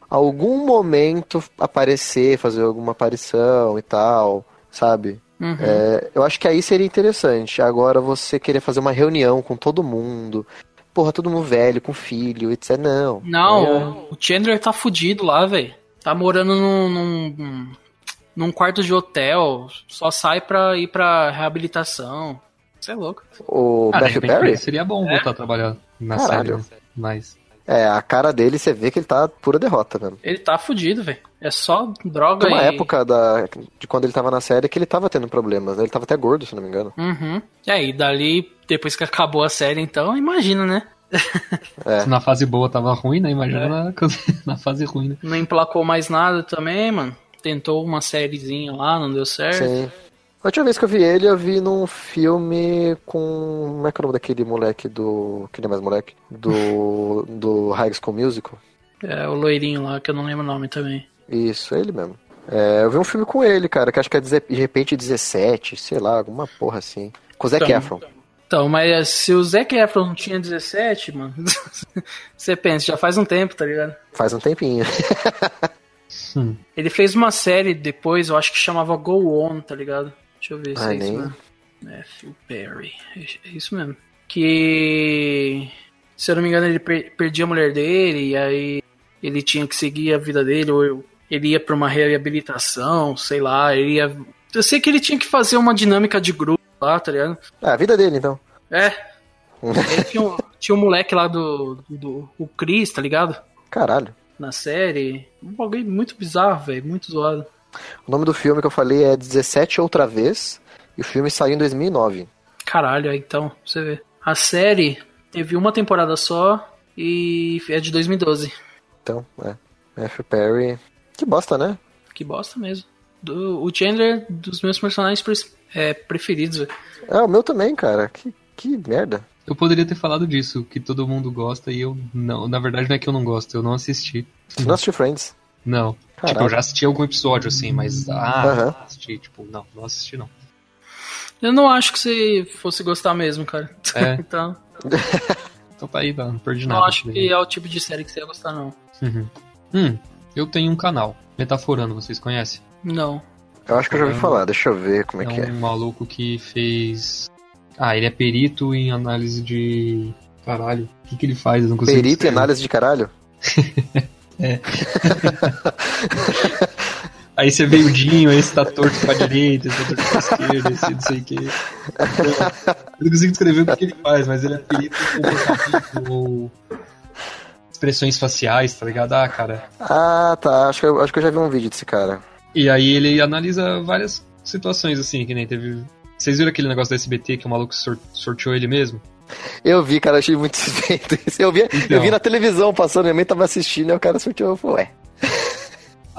algum momento aparecer, fazer alguma aparição e tal, sabe? Uhum. É, eu acho que aí seria interessante. Agora você querer fazer uma reunião com todo mundo. Porra, todo mundo velho, com filho, etc. Não. Não, É, o Chandler tá fudido lá, velho. Tá morando num, num, num quarto de hotel. Só sai pra ir pra reabilitação. Você é louco. o ah, Matthew Perry? ele seria bom É? voltar a trabalhar na Caralho. série. Mas. É, a cara dele, você vê que ele tá pura derrota, mesmo. Ele tá fudido, velho. É só droga Tem uma e... época da, de quando ele tava na série que ele tava tendo problemas, né? Ele tava até gordo, se não me engano. Uhum. E aí, dali, depois que acabou a série, então, imagina, né? É. Se na fase boa tava ruim, né? Imagina É. na, na fase ruim, né? Não emplacou mais nada também, mano. Tentou uma sériezinha lá, não deu certo. Sim. A última vez que eu vi ele, eu vi num filme com. Como é que é o nome daquele moleque do. Que não é mais moleque? Do. do High School Musical. É, o loirinho lá, que eu não lembro o nome também. Isso, ele mesmo. É, eu vi um filme com ele, cara, que acho que é de repente 17, sei lá, alguma porra assim. Com o Zac Então. Efron. Então, mas se o Zac Efron não tinha 17, mano, você pensa, já faz um tempo, tá ligado? Faz um tempinho. Hum. Ele fez uma série depois, eu acho que chamava Go On, tá ligado? Deixa eu ver se Ah, é isso nem- mesmo. Matthew Perry. É isso mesmo. Que, se eu não me engano, ele per- perdia a mulher dele, e aí ele tinha que seguir a vida dele, ou ele ia pra uma reabilitação, sei lá, ele ia... Eu sei que ele tinha que fazer uma dinâmica de grupo lá, tá ligado? Ah, a vida dele, então. É. Ele tinha, um, tinha um moleque lá do, do. O Chris, tá ligado? Caralho. Na série. Um bagulho muito bizarro, velho. Muito zoado. O nome do filme que eu falei é 17 Outra Vez, e o filme saiu em 2009. Caralho, aí então, você vê. A série teve uma temporada só e é de 2012. Então, é. Matthew Perry. Que bosta, né? Que bosta mesmo. Do- o Chandler, dos meus personagens é, preferidos, velho. É, o meu também, cara. Que, que merda. Eu poderia ter falado disso, que todo mundo gosta e eu não. Na verdade, não é que eu não gosto, eu não assisti. Você não assistiu Friends? Não. Caralho. Tipo, eu já assisti algum episódio, assim, mas. Ah, Aham. assisti. Tipo, não, não assisti, não. Eu não acho que você fosse gostar mesmo, cara. É. então, Então tá aí, tá, não perdi não nada. acho que é o tipo de série que você ia gostar, não. Uhum. Hum, eu tenho um canal, Metaforando, vocês conhecem? Não. Eu acho que eu já ouvi É falar. Deixa eu ver como é, É que é. um maluco que fez. Ah, ele é perito em análise de. Caralho, o que, que ele faz? Eu não consigo Perito e descrever. análise de caralho? Aí você veio o Dinho, aí você tá torto pra direita, você tá torto pra esquerda, esse não sei o. Então, eu não consigo descrever o que que ele faz, mas ele apelida comportamento ou expressões faciais, tá ligado? Ah, cara. Ah, tá. Acho que, eu, acho que eu já vi um vídeo desse cara. E aí ele analisa várias situações, assim, que nem teve. Vocês viram aquele negócio da SBT que o maluco sor- sorteou ele mesmo? Eu vi, cara, achei muito suspeito isso. Eu vi, eu Então. vi na televisão passando, minha mãe tava assistindo e o cara sorteou. Eu falei, ué.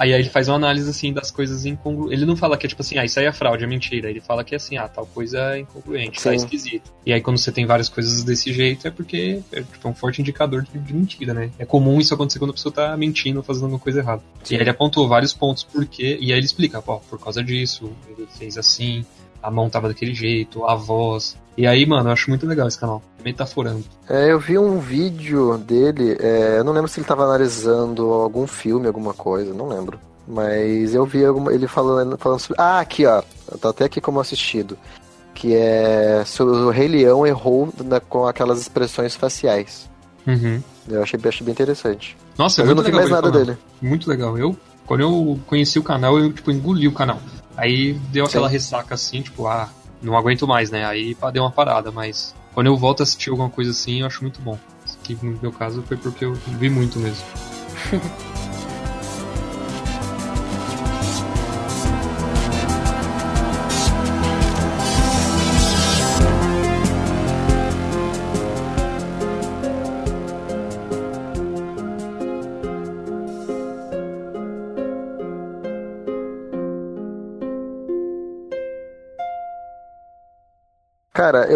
Aí, aí ele faz uma análise, assim, das coisas incongruentes. Ele não fala que é tipo assim, ah, isso aí é fraude, é mentira. Ele fala que é assim, ah, tal coisa é incongruente, tá Sim. esquisito. E aí quando você tem várias coisas desse jeito, é porque é tipo, um forte indicador de, de mentira, né? É comum isso acontecer quando a pessoa tá mentindo, fazendo alguma coisa errada. E aí ele apontou vários pontos por quê, e aí ele explica, pô, por causa disso, ele fez assim, a mão tava daquele jeito, a voz. E aí, mano, eu acho muito legal esse canal. Metaforando. É, eu vi um vídeo dele, é, eu não lembro se ele tava analisando algum filme, alguma coisa, não lembro. Mas eu vi alguma- ele falando, falando sobre. Ah, aqui, ó. Tá até aqui como assistido. Que é sobre o Rei Leão errou na- com aquelas expressões faciais. Uhum. Eu achei, achei bem interessante. Nossa, é Mas eu não vi legal mais nada canal. dele. Muito legal. Eu, quando eu conheci o canal, eu, tipo, engoli o canal. Aí deu aquela Sim. ressaca assim, tipo, ah, não aguento mais, né? Aí deu uma parada, mas quando eu volto a assistir alguma coisa assim, eu acho muito bom. Aqui, no meu caso, foi porque eu vi muito mesmo.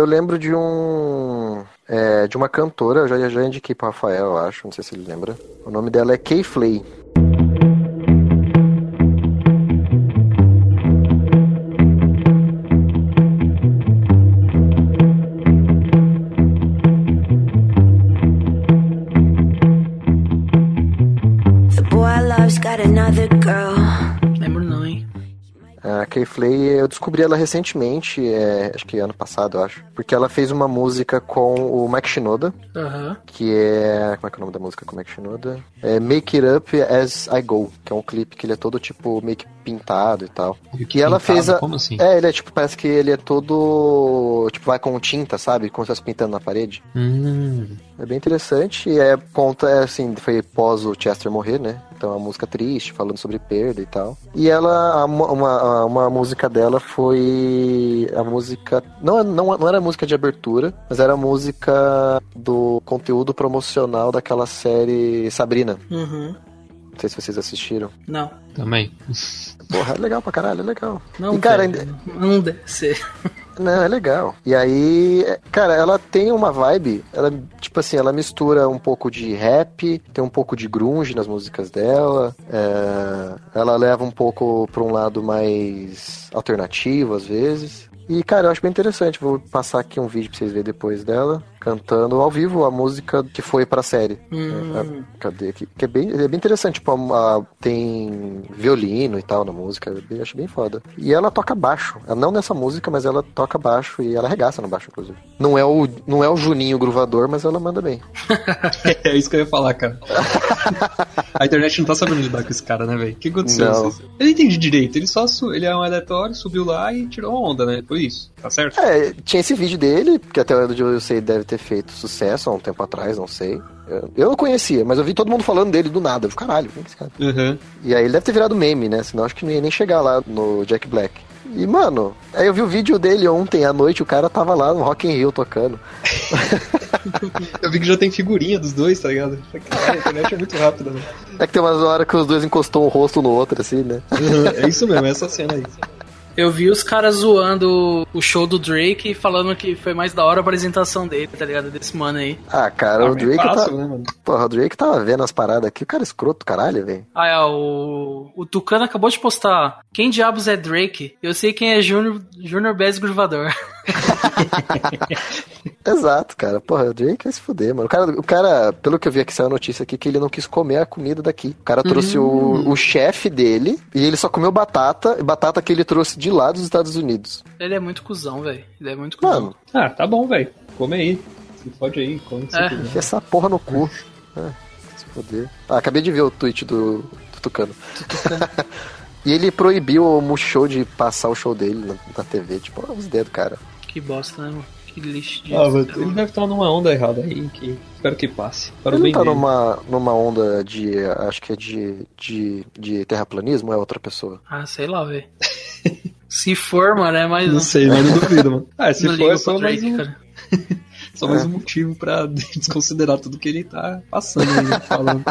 eu lembro de um. é, de uma cantora, eu já, já indiquei pro Rafael, eu acho, não sei se ele lembra. O nome dela é Kay Flay. A Kay Flay, eu descobri ela recentemente, é, acho que ano passado, eu acho. Porque ela fez uma música com o Mike Shinoda, Aham. que é. Como é que é o nome da música com o Mike Shinoda? É Make It Up As I Go, que é um clipe que ele é todo tipo meio que pintado e tal. E ela fez a. Como assim? É, ele é tipo, parece que ele é todo. Tipo, vai com tinta, sabe? Como se estivesse pintando na parede. Hum, É bem interessante. E é, conta, é, assim, foi pós o Chester morrer, né? Então é uma música triste, falando sobre perda e tal. E ela, a mo- uma, uma música dela foi a música. Não, não, não era a música de abertura, mas era a música do conteúdo promocional daquela série Sabrina. Uhum. Não sei se vocês assistiram. Não. também. Porra, é legal pra caralho, é legal. Não, e, cara, velho, não deve ser. Não, é legal. E aí, cara, ela tem uma vibe, ela, tipo assim, ela mistura um pouco de rap, tem um pouco de grunge nas músicas dela, é, ela leva um pouco pra um lado mais alternativo, às vezes. E, cara, eu acho bem interessante. Vou passar aqui um vídeo pra vocês verem depois dela, cantando ao vivo a música que foi pra série. Hum. É, cadê aqui? Que é bem, é bem interessante, tipo, a- a- tem violino e tal na música, eu bem- acho bem foda. E ela toca baixo, Ela não nessa música, mas ela toca baixo e ela arregaça no baixo, inclusive. Não é o, não é o Juninho gruvador, mas ela manda bem. É isso que eu ia falar, cara. A internet não tá sabendo lidar com esse cara, né, velho? O que aconteceu? Não. Eu não entendi direito. Ele só ele é um aleatório, subiu lá e tirou onda, né? Foi isso. Tá certo? É, tinha esse vídeo dele, que até onde eu sei deve ter feito sucesso há um tempo atrás, não sei. Eu, eu não conhecia, mas eu vi todo mundo falando dele do nada. Eu falei, caralho, quem é esse cara? Uhum. E aí ele deve ter virado meme, né? Senão acho que não ia nem chegar lá no Jack Black. E, mano, aí eu vi o vídeo dele ontem à noite, o cara tava lá no Rock in Rio tocando. Eu vi que já tem figurinha dos dois, tá ligado? Caralho, a internet é muito rápida, né? É que tem umas horas que os dois encostou um rosto no outro, assim, né? É isso mesmo, é essa cena aí. Eu vi os caras zoando o show do Drake e falando que foi mais da hora a apresentação dele, tá ligado? Desse mano aí. Ah, cara, o Ah, Drake é fácil, tá... né, mano? Porra, o Drake tava vendo as paradas aqui, o cara é escroto, caralho, velho. Ah, é, o, o Tucano acabou de postar. Quem diabos é Drake? Eu sei quem é Junior, Junior Bass Gruvador. Exato, cara. Porra, o Drake vai se fuder, mano. O cara, o cara, pelo que eu vi aqui, saiu a notícia aqui, que ele não quis comer a comida daqui. O cara trouxe o, o chefe dele e ele só comeu batata, batata que ele trouxe de lá dos Estados Unidos. Ele é muito cuzão, velho. Ele é muito cuzão. Mano, Ah, tá bom, velho. Come aí. Se pode aí, come É. enfia essa porra no cu. É, se fuder. Ah, acabei de ver o tweet do, do Tucano. E ele proibiu o Multishow de passar o show dele na, na TV. Tipo, os dedos, cara. Que bosta, né, mano? Que lixo de. Ah, mas ele deve estar numa onda errada aí, que espero que passe. Para Ele não tá numa, numa onda de. Acho que é de, de, de terraplanismo ou é outra pessoa? Ah, sei lá, velho. Se for, mano, é mais Não um. sei, mas não duvido, mano. Ah, se não for, é só pro mais, Drake, um, cara. só mais um motivo pra desconsiderar tudo que ele tá passando aí, falando.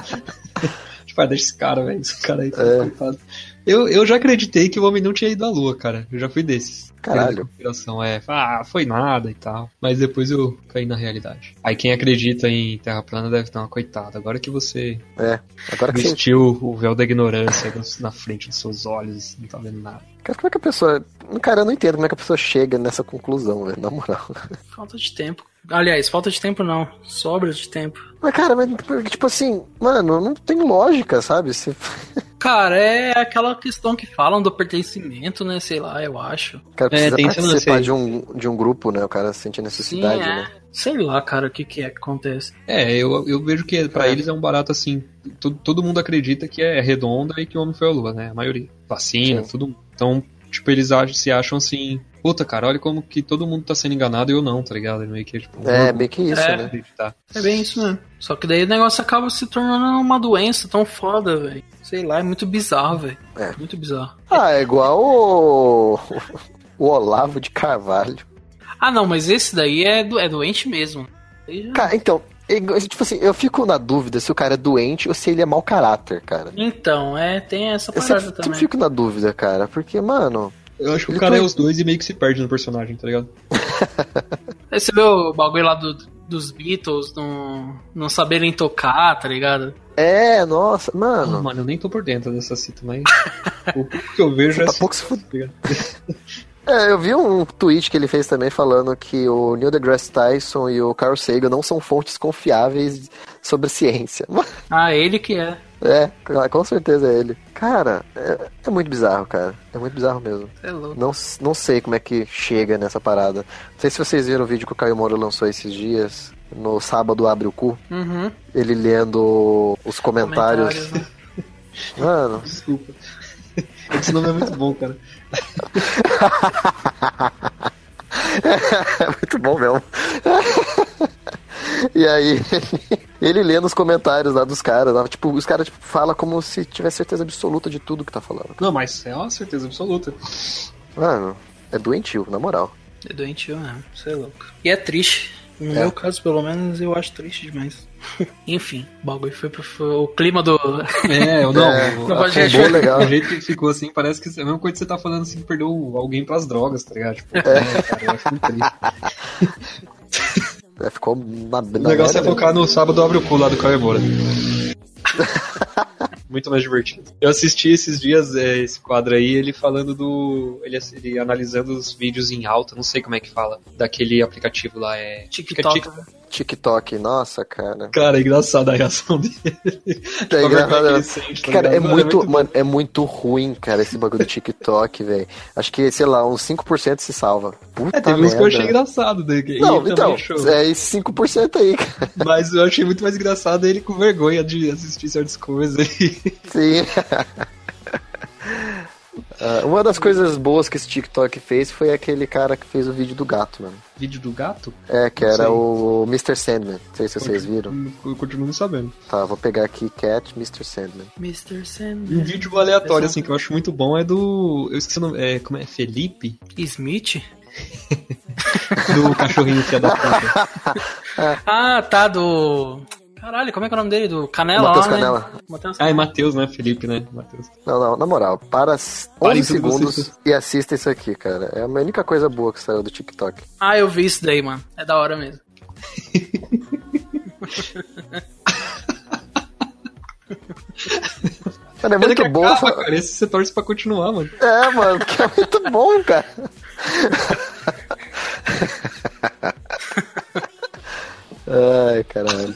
tipo, ah, deixa esse cara, velho. Esse cara aí tá É. coitado. Eu, eu já acreditei que o homem não tinha ido à lua, cara. Eu já fui desses. Caralho. Conspiração, é. Ah, foi nada e tal. Mas depois eu caí na realidade. Aí quem acredita em Terra plana deve dar uma coitada. Agora que você É. Agora que você. vestiu o véu da ignorância na frente dos seus olhos, não tá vendo nada. Cara, como é que a pessoa. Cara, eu não entendo como é que a pessoa chega nessa conclusão, velho, na moral. Falta de tempo. Aliás, falta de tempo não. Sobra de tempo. Mas, cara, mas, tipo assim, mano, não tem lógica, sabe? Se... Cara, é aquela questão que falam do pertencimento, né? Sei lá, eu acho. O cara É, precisa tem esse lance participar de um, de um grupo, né? O cara sente a Sim, necessidade, é. né? Sei lá, cara, o que, que é que acontece. É, eu, eu vejo que pra É. eles é um barato assim. Todo, todo mundo acredita que é redonda e que o homem foi à lua, né? A maioria. Vacina, Sim. mundo. Então, tipo, eles acham, se acham assim. Puta, cara, olha como que todo mundo tá sendo enganado e eu não, tá ligado? Meio que, tipo, É, bem que isso, É. né? acreditar. É bem isso mesmo. Só que daí o negócio acaba se tornando uma doença tão foda, velho. Sei lá, é muito bizarro, velho. É. Muito bizarro. Ah, é igual o. O Olavo de Carvalho. Ah, não, mas esse daí é, do, é doente mesmo. Já- Cara, então, é tipo assim, eu fico na dúvida se o cara é doente ou se ele é mau caráter, cara. Então, é, tem essa Eu parada sempre, sempre também. fico na dúvida, cara, porque, mano. Eu acho que o cara é os dois e meio que se perde no personagem, tá ligado? Aí você vê o bagulho lá do- dos Beatles não, não saberem tocar, tá ligado? É, nossa, mano. mano, eu nem tô por dentro dessa cita, mas. o pouco que eu vejo é Tá assim, pouco se fuder. tá ligado? É, eu vi um tweet que ele fez também falando que o Neil deGrasse Tyson e o Carl Sagan não são fontes confiáveis sobre ciência. Ah, ele que é. É, com certeza é ele. Cara, é, é muito bizarro, cara. É muito bizarro mesmo. É louco. Não, não sei como é que chega nessa parada. Não sei se vocês viram o vídeo que o Caio Moro lançou esses dias. No sábado abre o cu. Uhum. Ele lendo os comentários. Comentários, né? Mano, Desculpa. Esse nome é muito bom, cara. é muito bom mesmo. E aí, ele lendo os comentários lá dos caras, lá, tipo, os caras tipo, falam como se tivesse certeza absoluta de tudo que tá falando. Não, mas é uma certeza absoluta. Mano, é doentio, na moral. É doentio mesmo, você é louco. E é triste. No É. meu caso, pelo menos, eu acho triste demais. Enfim, o bagulho foi, pro- foi o clima do. É, eu não. É, o- Não pode achar- legal. O jeito que ficou assim, parece que é a mesma coisa que você tá falando assim, que perdeu alguém pras drogas, tá ligado? Tipo, é. cara, eu acho muito triste. É, ficou na, O negócio é focar no sábado abre o cu lá do Caio Moura. Muito mais divertido. Eu assisti esses dias é, esse quadro aí, ele falando do. Ele, ele analisando os vídeos em alta, não sei como é que fala, daquele aplicativo lá. É. TikTok. Fica né? TikTok, nossa, cara. Cara, é engraçado a reação dele. É engraçado, sente, tá Cara, é ligado? muito, mano, é muito ruim, cara, esse bagulho do TikTok, velho. Acho que, sei lá, uns 5% se salva. Puta É, teve uns que eu merda. achei engraçado. Né? E Não, então, é esse 5% aí, cara. Mas eu achei muito mais engraçado ele com vergonha de assistir certas coisas aí. Sim. Ah, uma das coisas boas que esse TikTok fez foi aquele cara que fez o vídeo do gato, mano. Vídeo do gato? É, que Não era sei. o Mr. Sandman. Não sei se vocês viram. Eu continuo não sabendo. Tá, vou pegar aqui Cat Mr. Sandman. Mr. Sandman. Um vídeo aleatório, Exato. assim, que eu acho muito bom é do. Eu esqueci o nome. É, como é? Felipe? Smith? Do cachorrinho que é da puta. Ah, tá, do. Caralho, como é que é o nome dele? Do Canela Matheus né? Canela. Matheus Ah, é Matheus, né? Felipe, né? Matheus. Não, não, na moral, para s- Parem 11 tudo segundos e assista isso aqui, cara. É a única coisa boa que saiu do TikTok. Ah, eu vi isso daí, mano. É da hora mesmo. Mano, é muito que bom. acaba, cara? Esse você torce pra continuar, mano. É, mano, porque é muito bom, cara. Ai, caralho.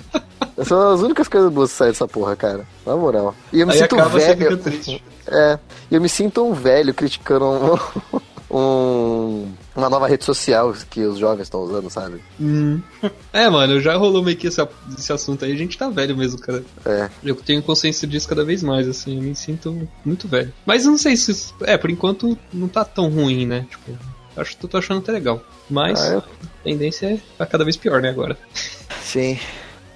Essas são as únicas coisas boas que saem dessa porra, cara. Na moral. E eu me Aí sinto acaba, você fica velho. triste. É, e eu me sinto um velho criticando um, um- uma nova rede social que os jovens estão usando, sabe? É, mano, já rolou meio que esse, esse assunto aí. A gente tá velho mesmo, cara. É. Eu tenho consciência disso cada vez mais, assim. Eu me sinto muito velho. Mas eu não sei se. isso- É, por enquanto não tá tão ruim, né? Tipo, acho que tô achando até legal. Mas Ah, eu- a tendência é tá cada vez pior, né, agora. Sim.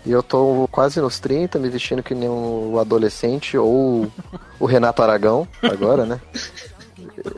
E eu tô quase nos 30, me vestindo que nem um adolescente ou o Renato Aragão, agora, né?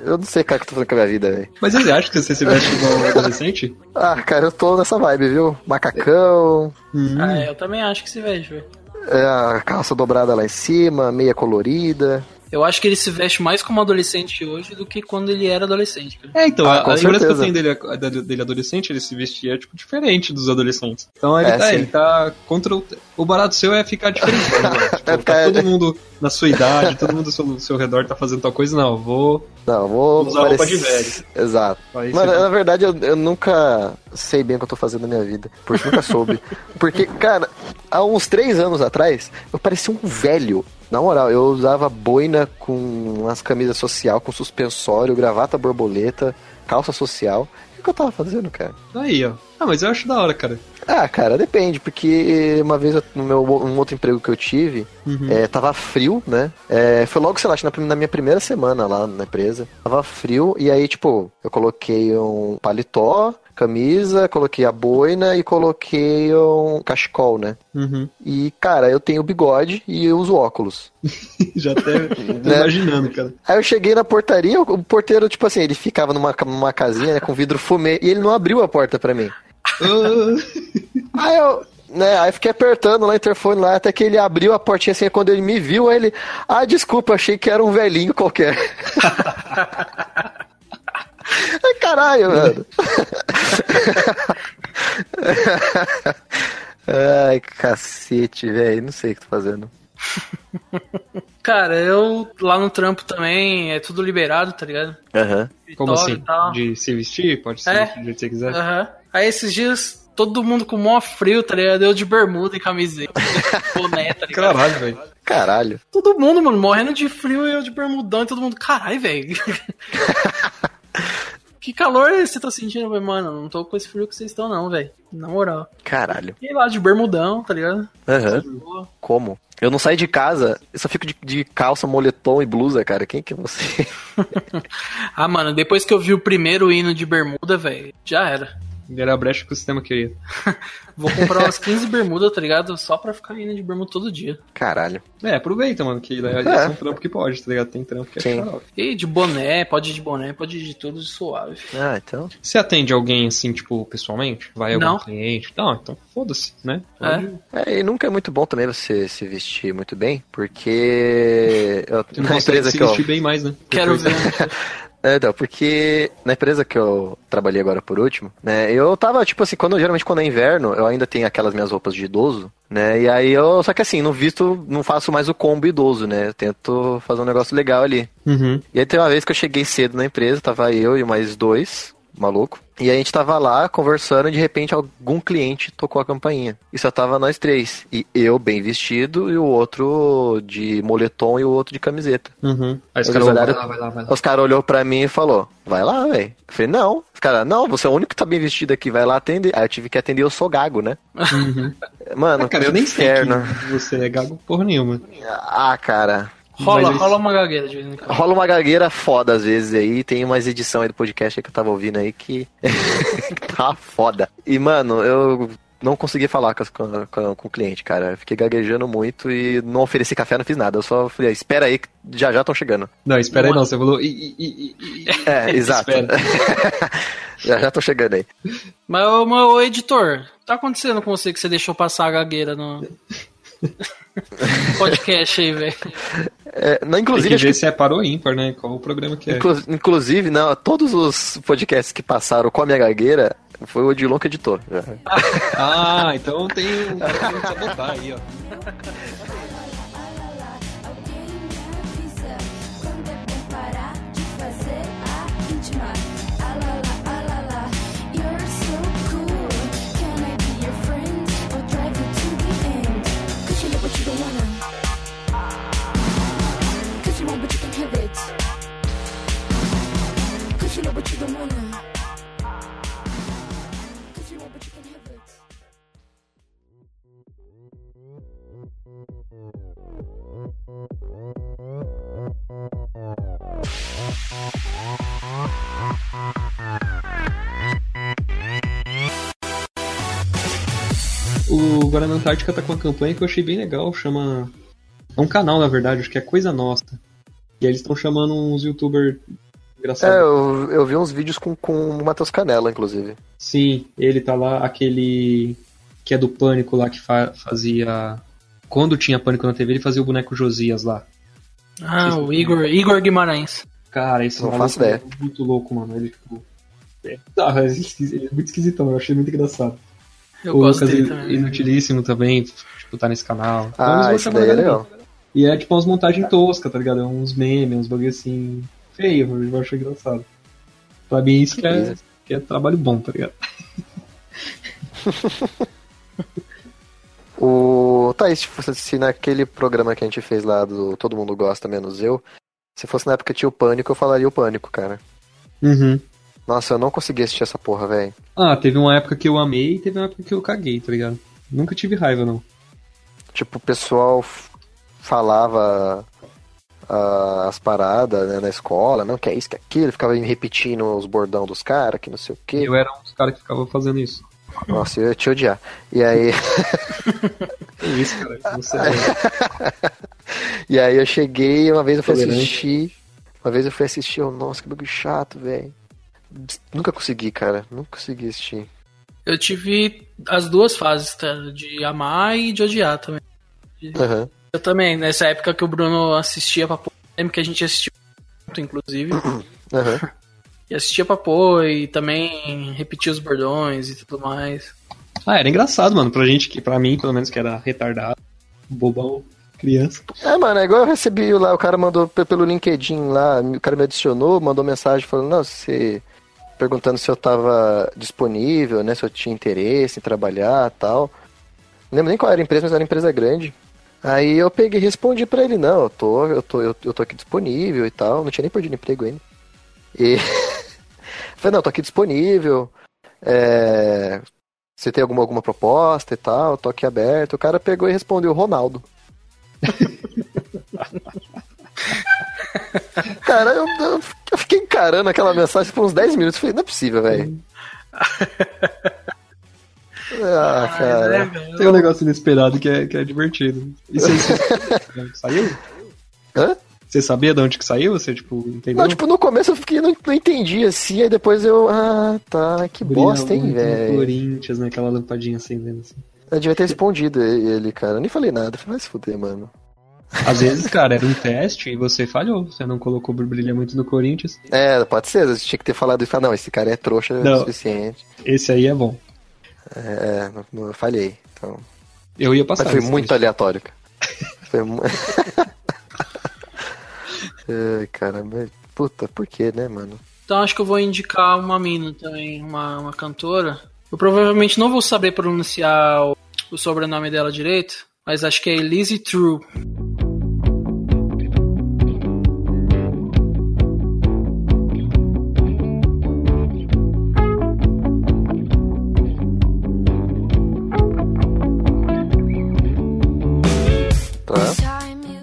Eu não sei, cara, o que eu tô fazendo com a minha vida, velho. Mas você acha que você se veste igual um adolescente? Ah, cara, eu tô nessa vibe, viu? Macacão, Ah, eu também acho que se veste, velho. é, a calça dobrada lá em cima, meia colorida. Eu acho que ele se veste mais como adolescente hoje do que quando ele era adolescente, cara. É, então, Ah, a, lembrança que eu tenho dele, dele adolescente, ele se vestia, tipo, diferente dos adolescentes. Então ele, É, tá, sim. ele tá contra o... O barato seu é ficar diferente. Né? Tipo, É tá ficar- todo mundo na sua idade, todo mundo ao seu, ao seu redor tá fazendo tal coisa. Não, eu vou... Não, vou. Usar roupa de velho. Exato. Você- na verdade, eu, eu nunca sei bem o que eu tô fazendo na minha vida. Porque nunca soube. Porque, cara, há uns três anos atrás, eu parecia um velho. Na moral, eu usava boina com umas camisas social, com suspensório, gravata borboleta, calça social. O que eu tava fazendo, cara? Aí, ó. Ah, mas eu acho da hora, cara. Ah, cara, depende, porque uma vez no meu um outro emprego que eu tive, é, tava frio, né? É, foi logo, sei lá, na, na minha primeira semana lá na empresa. Tava frio, e aí, tipo, eu coloquei um paletó, camisa, coloquei a boina e coloquei um cachecol, né? Uhum. E, cara, eu tenho bigode e eu uso óculos. Já até Né? imaginando, cara. Aí eu cheguei na portaria, o porteiro, tipo assim, ele ficava numa, numa casinha, né, com vidro fumê, e ele não abriu a porta pra mim. Aí eu, né, aí fiquei apertando lá o interfone lá, até que ele abriu a portinha assim, aí quando ele me viu, aí ele, ah, desculpa, achei que era um velhinho qualquer. Ai, caralho, mano. Ai, cacete, velho, não sei o que tô fazendo. Cara, eu lá no trampo também é tudo liberado, tá ligado? Aham. como Escritório assim? De se vestir? Pode se É. vestir do jeito que você quiser. Aham. Aí esses dias, todo mundo com mó frio, tá ligado? Eu de bermuda e camiseta, boné, tá ligado? Caralho, velho. Caralho. Todo mundo, mano, morrendo de frio e eu de bermudão e todo mundo, caralho, velho. que calor você tá sentindo? Falei, mano, não tô com esse frio que vocês estão, não, velho. Na moral. Caralho. E lá de bermudão, tá ligado? Aham. Boa. Como? Eu não saio de casa, eu só fico de, de calça, moletom e blusa, cara. Quem que é você? Ah, mano, depois que eu vi o primeiro hino de bermuda, velho, já era. Era a brecha que o sistema queria. Vou comprar umas 15 bermudas, tá ligado? Só pra ficar indo de bermuda todo dia. Caralho. É, aproveita, mano, que é, É. um trampo que pode, tá ligado? Tem trampo que é xarope. E de boné, pode ir de boné, pode ir de tudo de suave. Ah, então. Você atende alguém assim, tipo, pessoalmente? Vai algum Não. cliente? Não, então foda-se, né? Pode- É, e nunca é muito bom também você se vestir muito bem, porque eu, Você não na empresa se que eu, vestir bem mais, né? Quero ver. É, então, porque na empresa que eu trabalhei agora por último, né, eu tava, tipo assim, quando, geralmente quando é inverno, eu ainda tenho aquelas minhas roupas de idoso, né, e aí eu, só que assim, não visto, não faço mais o combo idoso, né, eu tento fazer um negócio legal ali. Uhum. E aí tem uma vez que eu cheguei cedo na empresa, tava eu e mais dois, maluco, e a gente tava lá conversando e de repente algum cliente tocou a campainha. E só tava nós três. E eu bem vestido e o outro de moletom e o outro de camiseta. Uhum. Aí os caras olharam- vai lá, vai lá, vai lá. Os caras olhou pra mim e falou, vai lá, velho. Eu falei, não. Os caras, não, você é o único que tá bem vestido aqui, vai lá atender. Aí eu tive que atender, eu sou gago, né? Mano, Ah, cara, que eu nem sei você é gago porra nenhuma. Ah, cara. Rola, Mas- rola uma gagueira de vez em quando. Rola uma gagueira foda às vezes aí. Tem umas edições aí do podcast que eu tava ouvindo aí que tá foda. E, mano, eu não consegui falar com, com, com- com o cliente, cara. Eu Fiquei gaguejando muito e não ofereci café, não fiz nada. Eu só falei, espera aí que já já estão chegando. Não, espera aí não, você falou. "I, I, I, I, I". É, exato. Já já estão chegando aí. Mas, ô, mas, ô, editor, tá acontecendo com você que você deixou passar a gagueira no podcast aí, velho? É, não, Tem inclusive, que acho ver que se é par ou ímpar, né? Qual o programa que é. Inclu- Inclusive, não, todos os podcasts que passaram com a minha gagueira foi o Odilon que editou. já. Ah, então tem um cara que tem que sabotar aí, ó. Guarana Antártica tá com uma campanha que eu achei bem legal, chama. É um canal, na verdade, acho que é Coisa Nossa. E aí eles estão chamando uns youtubers É, engraçados. eu, eu vi uns vídeos com, com o Matheus Canela, inclusive. Sim, ele tá lá, aquele que é do Pânico lá, que fa- fazia. Quando tinha Pânico na TV, ele fazia o boneco Josias lá. Ah, o Igor, Igor Guimarães. Cara, esse Não faço ideia. é muito louco, mano. Ele, tipo. É, ele é muito esquisitão, eu achei muito engraçado. Eu o gosto Lucas também. Inutilíssimo também, tipo, tá nesse canal. Então, Ah, esse chamando daí é legal. E é tipo umas montagens toscas, tá ligado? É uns memes, uns bagulho assim. Feio, eu acho engraçado. Pra mim isso que é, que é trabalho bom, tá ligado? O. Tá, e se, fosse- se naquele programa que a gente fez lá do Todo Mundo Gosta, menos eu, se fosse na época que tinha o Pânico, eu falaria o Pânico, cara. Uhum. Nossa, eu não consegui assistir essa porra, velho. Ah, teve uma época que eu amei e teve uma época que eu caguei, tá ligado? Nunca tive raiva, não. Tipo, o pessoal falava ah, as paradas né, na escola, não, que é isso, que é aquilo, ficava repetindo os bordão dos caras, que não sei o quê. Eu era um dos caras que ficava fazendo isso. Nossa, eu ia te odiar. E aí, Que isso, cara? Você e aí eu cheguei, uma vez eu fui Tolerante. assistir. Uma vez eu fui assistir, eu, nossa, que bagulho chato, velho. Nunca consegui, cara. Nunca consegui assistir. Eu tive as duas fases, tá? De amar e de odiar também. Aham. Eu também, nessa época que o Bruno assistia pra que a gente assistiu junto, inclusive. Aham. E assistia pra pô, e também repetia os bordões e tudo mais. Ah, era engraçado, mano. Pra gente, que pra mim, pelo menos, que era retardado, bobão, criança. É, mano, é igual eu recebi lá, o cara mandou pe- pelo LinkedIn lá, o cara me adicionou, mandou mensagem falando, não, se perguntando se eu tava disponível, né, se eu tinha interesse em trabalhar tal. Não lembro nem qual era a empresa, mas era uma empresa grande. Aí eu peguei e respondi pra ele, não, eu tô, eu tô, eu, eu tô aqui disponível e tal, não tinha nem perdido emprego ainda. E falei, não, tô aqui disponível. É, você tem alguma, alguma proposta e tal, tô aqui aberto. O cara pegou e respondeu Ronaldo. Cara, eu, eu- fiquei encarando aquela mensagem por uns 10 minutos. Falei, não é possível, velho. Ah, cara. Tem um negócio inesperado que é, que é divertido. E você, saiu? Hã? Você sabia de onde que saiu? Você, tipo, entendeu? Não, tipo, no começo eu fiquei, não, não entendi assim, aí depois eu. Ah, tá, que Brilha bosta, hein, velho. Corinthians, né? Aquela lampadinha acendendo assim. Eu devia ter respondido ele, cara. Eu nem falei nada. Falei, vai se fuder, mano. Às vezes, cara, era um teste e você falhou. Você não colocou brilha muito no Corinthians. É, pode ser. Você tinha que ter falado isso. Ah, não, esse cara é trouxa o Não. suficiente. Esse aí é bom. É, não, não, eu falhei. Então. Eu ia Mas passar. foi nesse muito teste. aleatório, cara. Foi mu... Ai, cara, mas... Puta, por que, né, mano? Então acho que eu vou indicar uma mina também, uma, uma cantora. Eu provavelmente não vou saber pronunciar o, o sobrenome dela direito, mas acho que é Elise True.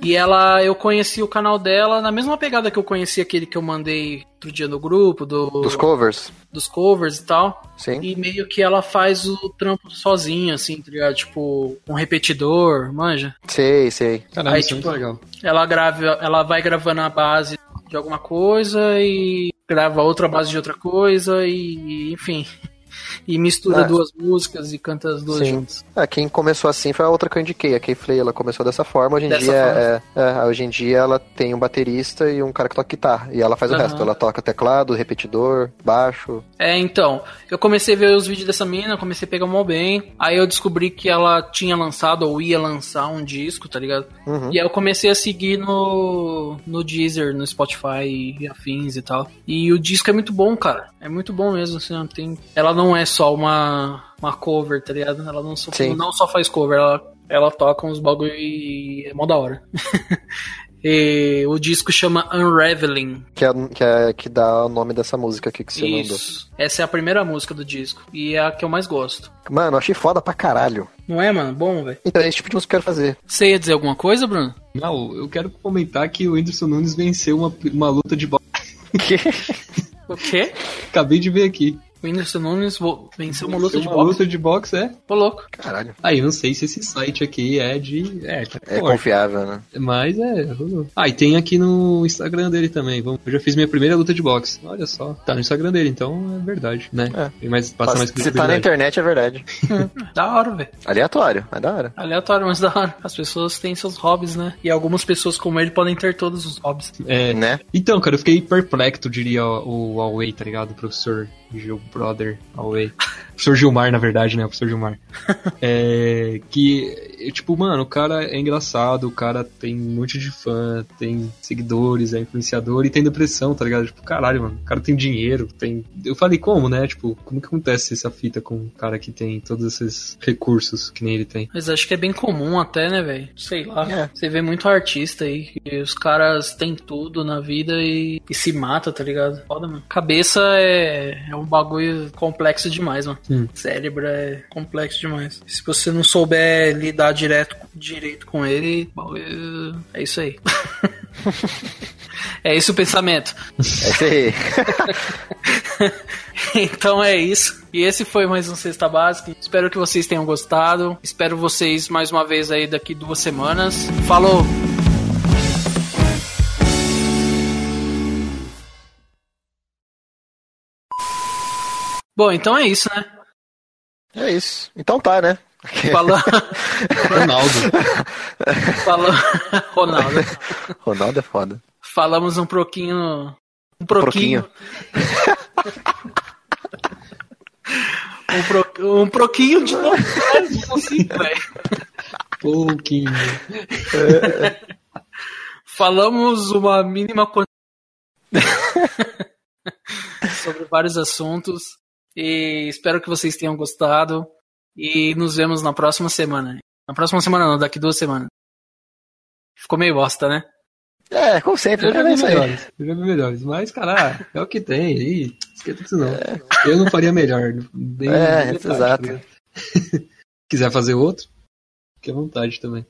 E ela, eu conheci o canal dela na mesma pegada que eu conheci aquele que eu mandei outro dia no grupo, do, Dos covers? dos covers e tal. Sim. E meio que ela faz o trampo sozinha, assim, tá ligado? Tipo, um repetidor, manja? Sei, sei. Caramba, Aí, é tipo, muito legal. Ela grava, ela vai gravando a base de alguma coisa e grava outra base de outra coisa e, enfim. E mistura Ah. duas músicas e canta as duas Sim. juntas. Ah, quem começou assim foi a outra que eu indiquei, a Kayflay, ela começou dessa forma, hoje em Dessa dia forma. é, é, hoje em dia ela tem um baterista e um cara que toca guitarra, e ela faz o Aham. resto, ela toca teclado, repetidor, baixo. É, então, eu comecei a ver os vídeos dessa mina, comecei a pegar mó bem. Aí eu descobri que ela tinha lançado ou ia lançar um disco, tá ligado? Uhum. E aí eu comecei a seguir no, no Deezer, no Spotify e afins e tal. E o disco é muito bom, cara. É muito bom mesmo, assim, não tem... Ela não é só uma, uma cover, tá ligado? Ela não só, Sim. não só faz cover, ela, ela toca uns bagulho e é mó da hora. e o disco chama Unraveling. Que é, que é que dá o nome dessa música aqui que você mandou. Isso. Essa é a primeira música do disco. E é a que eu mais gosto. Mano, achei foda pra caralho. Não é, mano? Bom, velho. Então é esse tipo de música que eu quero fazer. Você ia dizer alguma coisa, Bruno? Não, eu quero comentar que o Whindersson Nunes venceu uma, uma luta de boxe. O quê? Acabei de ver aqui. O Whindersson Nunes venceu uma luta de Uma boxe. luta de boxe, é. Ô, louco. Caralho. Aí, não sei se esse site aqui é de. É, tá É confiável, né? Mas é, rolou. Ah, e tem aqui no Instagram dele também. Eu já fiz minha primeira luta de boxe. Olha só. Tá no Instagram dele, então é verdade, né? É. Tem mais, passa mais Se tá na internet é verdade. Da hora, velho. Aleatório, mas da hora. Aleatório, mas da hora. As pessoas têm seus hobbies, né? E algumas pessoas como ele podem ter todos os hobbies. É. Né? Então, cara, eu fiquei perplexo, diria o, o Huawei, tá ligado? O professor Gil Brother Huawei. professor Gilmar, na verdade, né? Professor Gilmar. é, que, tipo, mano, o cara é engraçado, o cara tem um monte de fã, tem seguidores, é influenciador e tem depressão, tá ligado? Tipo, caralho, mano, o cara tem dinheiro, tem... Eu falei, como, né? Tipo, como que acontece essa fita com um cara que tem todos esses recursos que nem ele tem? Mas acho que é bem comum até, né, velho? Sei lá. É. Você vê muito artista aí, que os caras têm tudo na vida e, e se mata, tá ligado? Foda, mano. Cabeça é, é um bagulho complexo demais, mano. Hum. Cérebro é complexo demais. Se você não souber lidar direto, direito com ele, bagulho- é isso aí. é esse o pensamento. É isso aí. Então é isso. E esse foi mais um Sexta Básica. Espero que vocês tenham gostado. Espero vocês mais uma vez aí daqui duas semanas. Falou! Bom, então é isso, né? É isso. Então tá, né? Falou. Ronaldo. Falou. Ronaldo. Ronaldo é foda. Falamos um pouquinho. Um proquinho. Um, pro, um proquinho de novo. velho. Pouquinho. Falamos uma mínima quantidade sobre vários assuntos e espero que vocês tenham gostado e nos vemos na próxima semana. Na próxima semana não, daqui duas semanas. Ficou meio bosta, né? É, como sempre. Eu já É vi aí. melhores, eu já vi melhores. Mas, cara, é o que tem. aí esquenta isso não. Eu não faria melhor. nem- É, exato. ligado? Quiser fazer outro, fique à vontade também.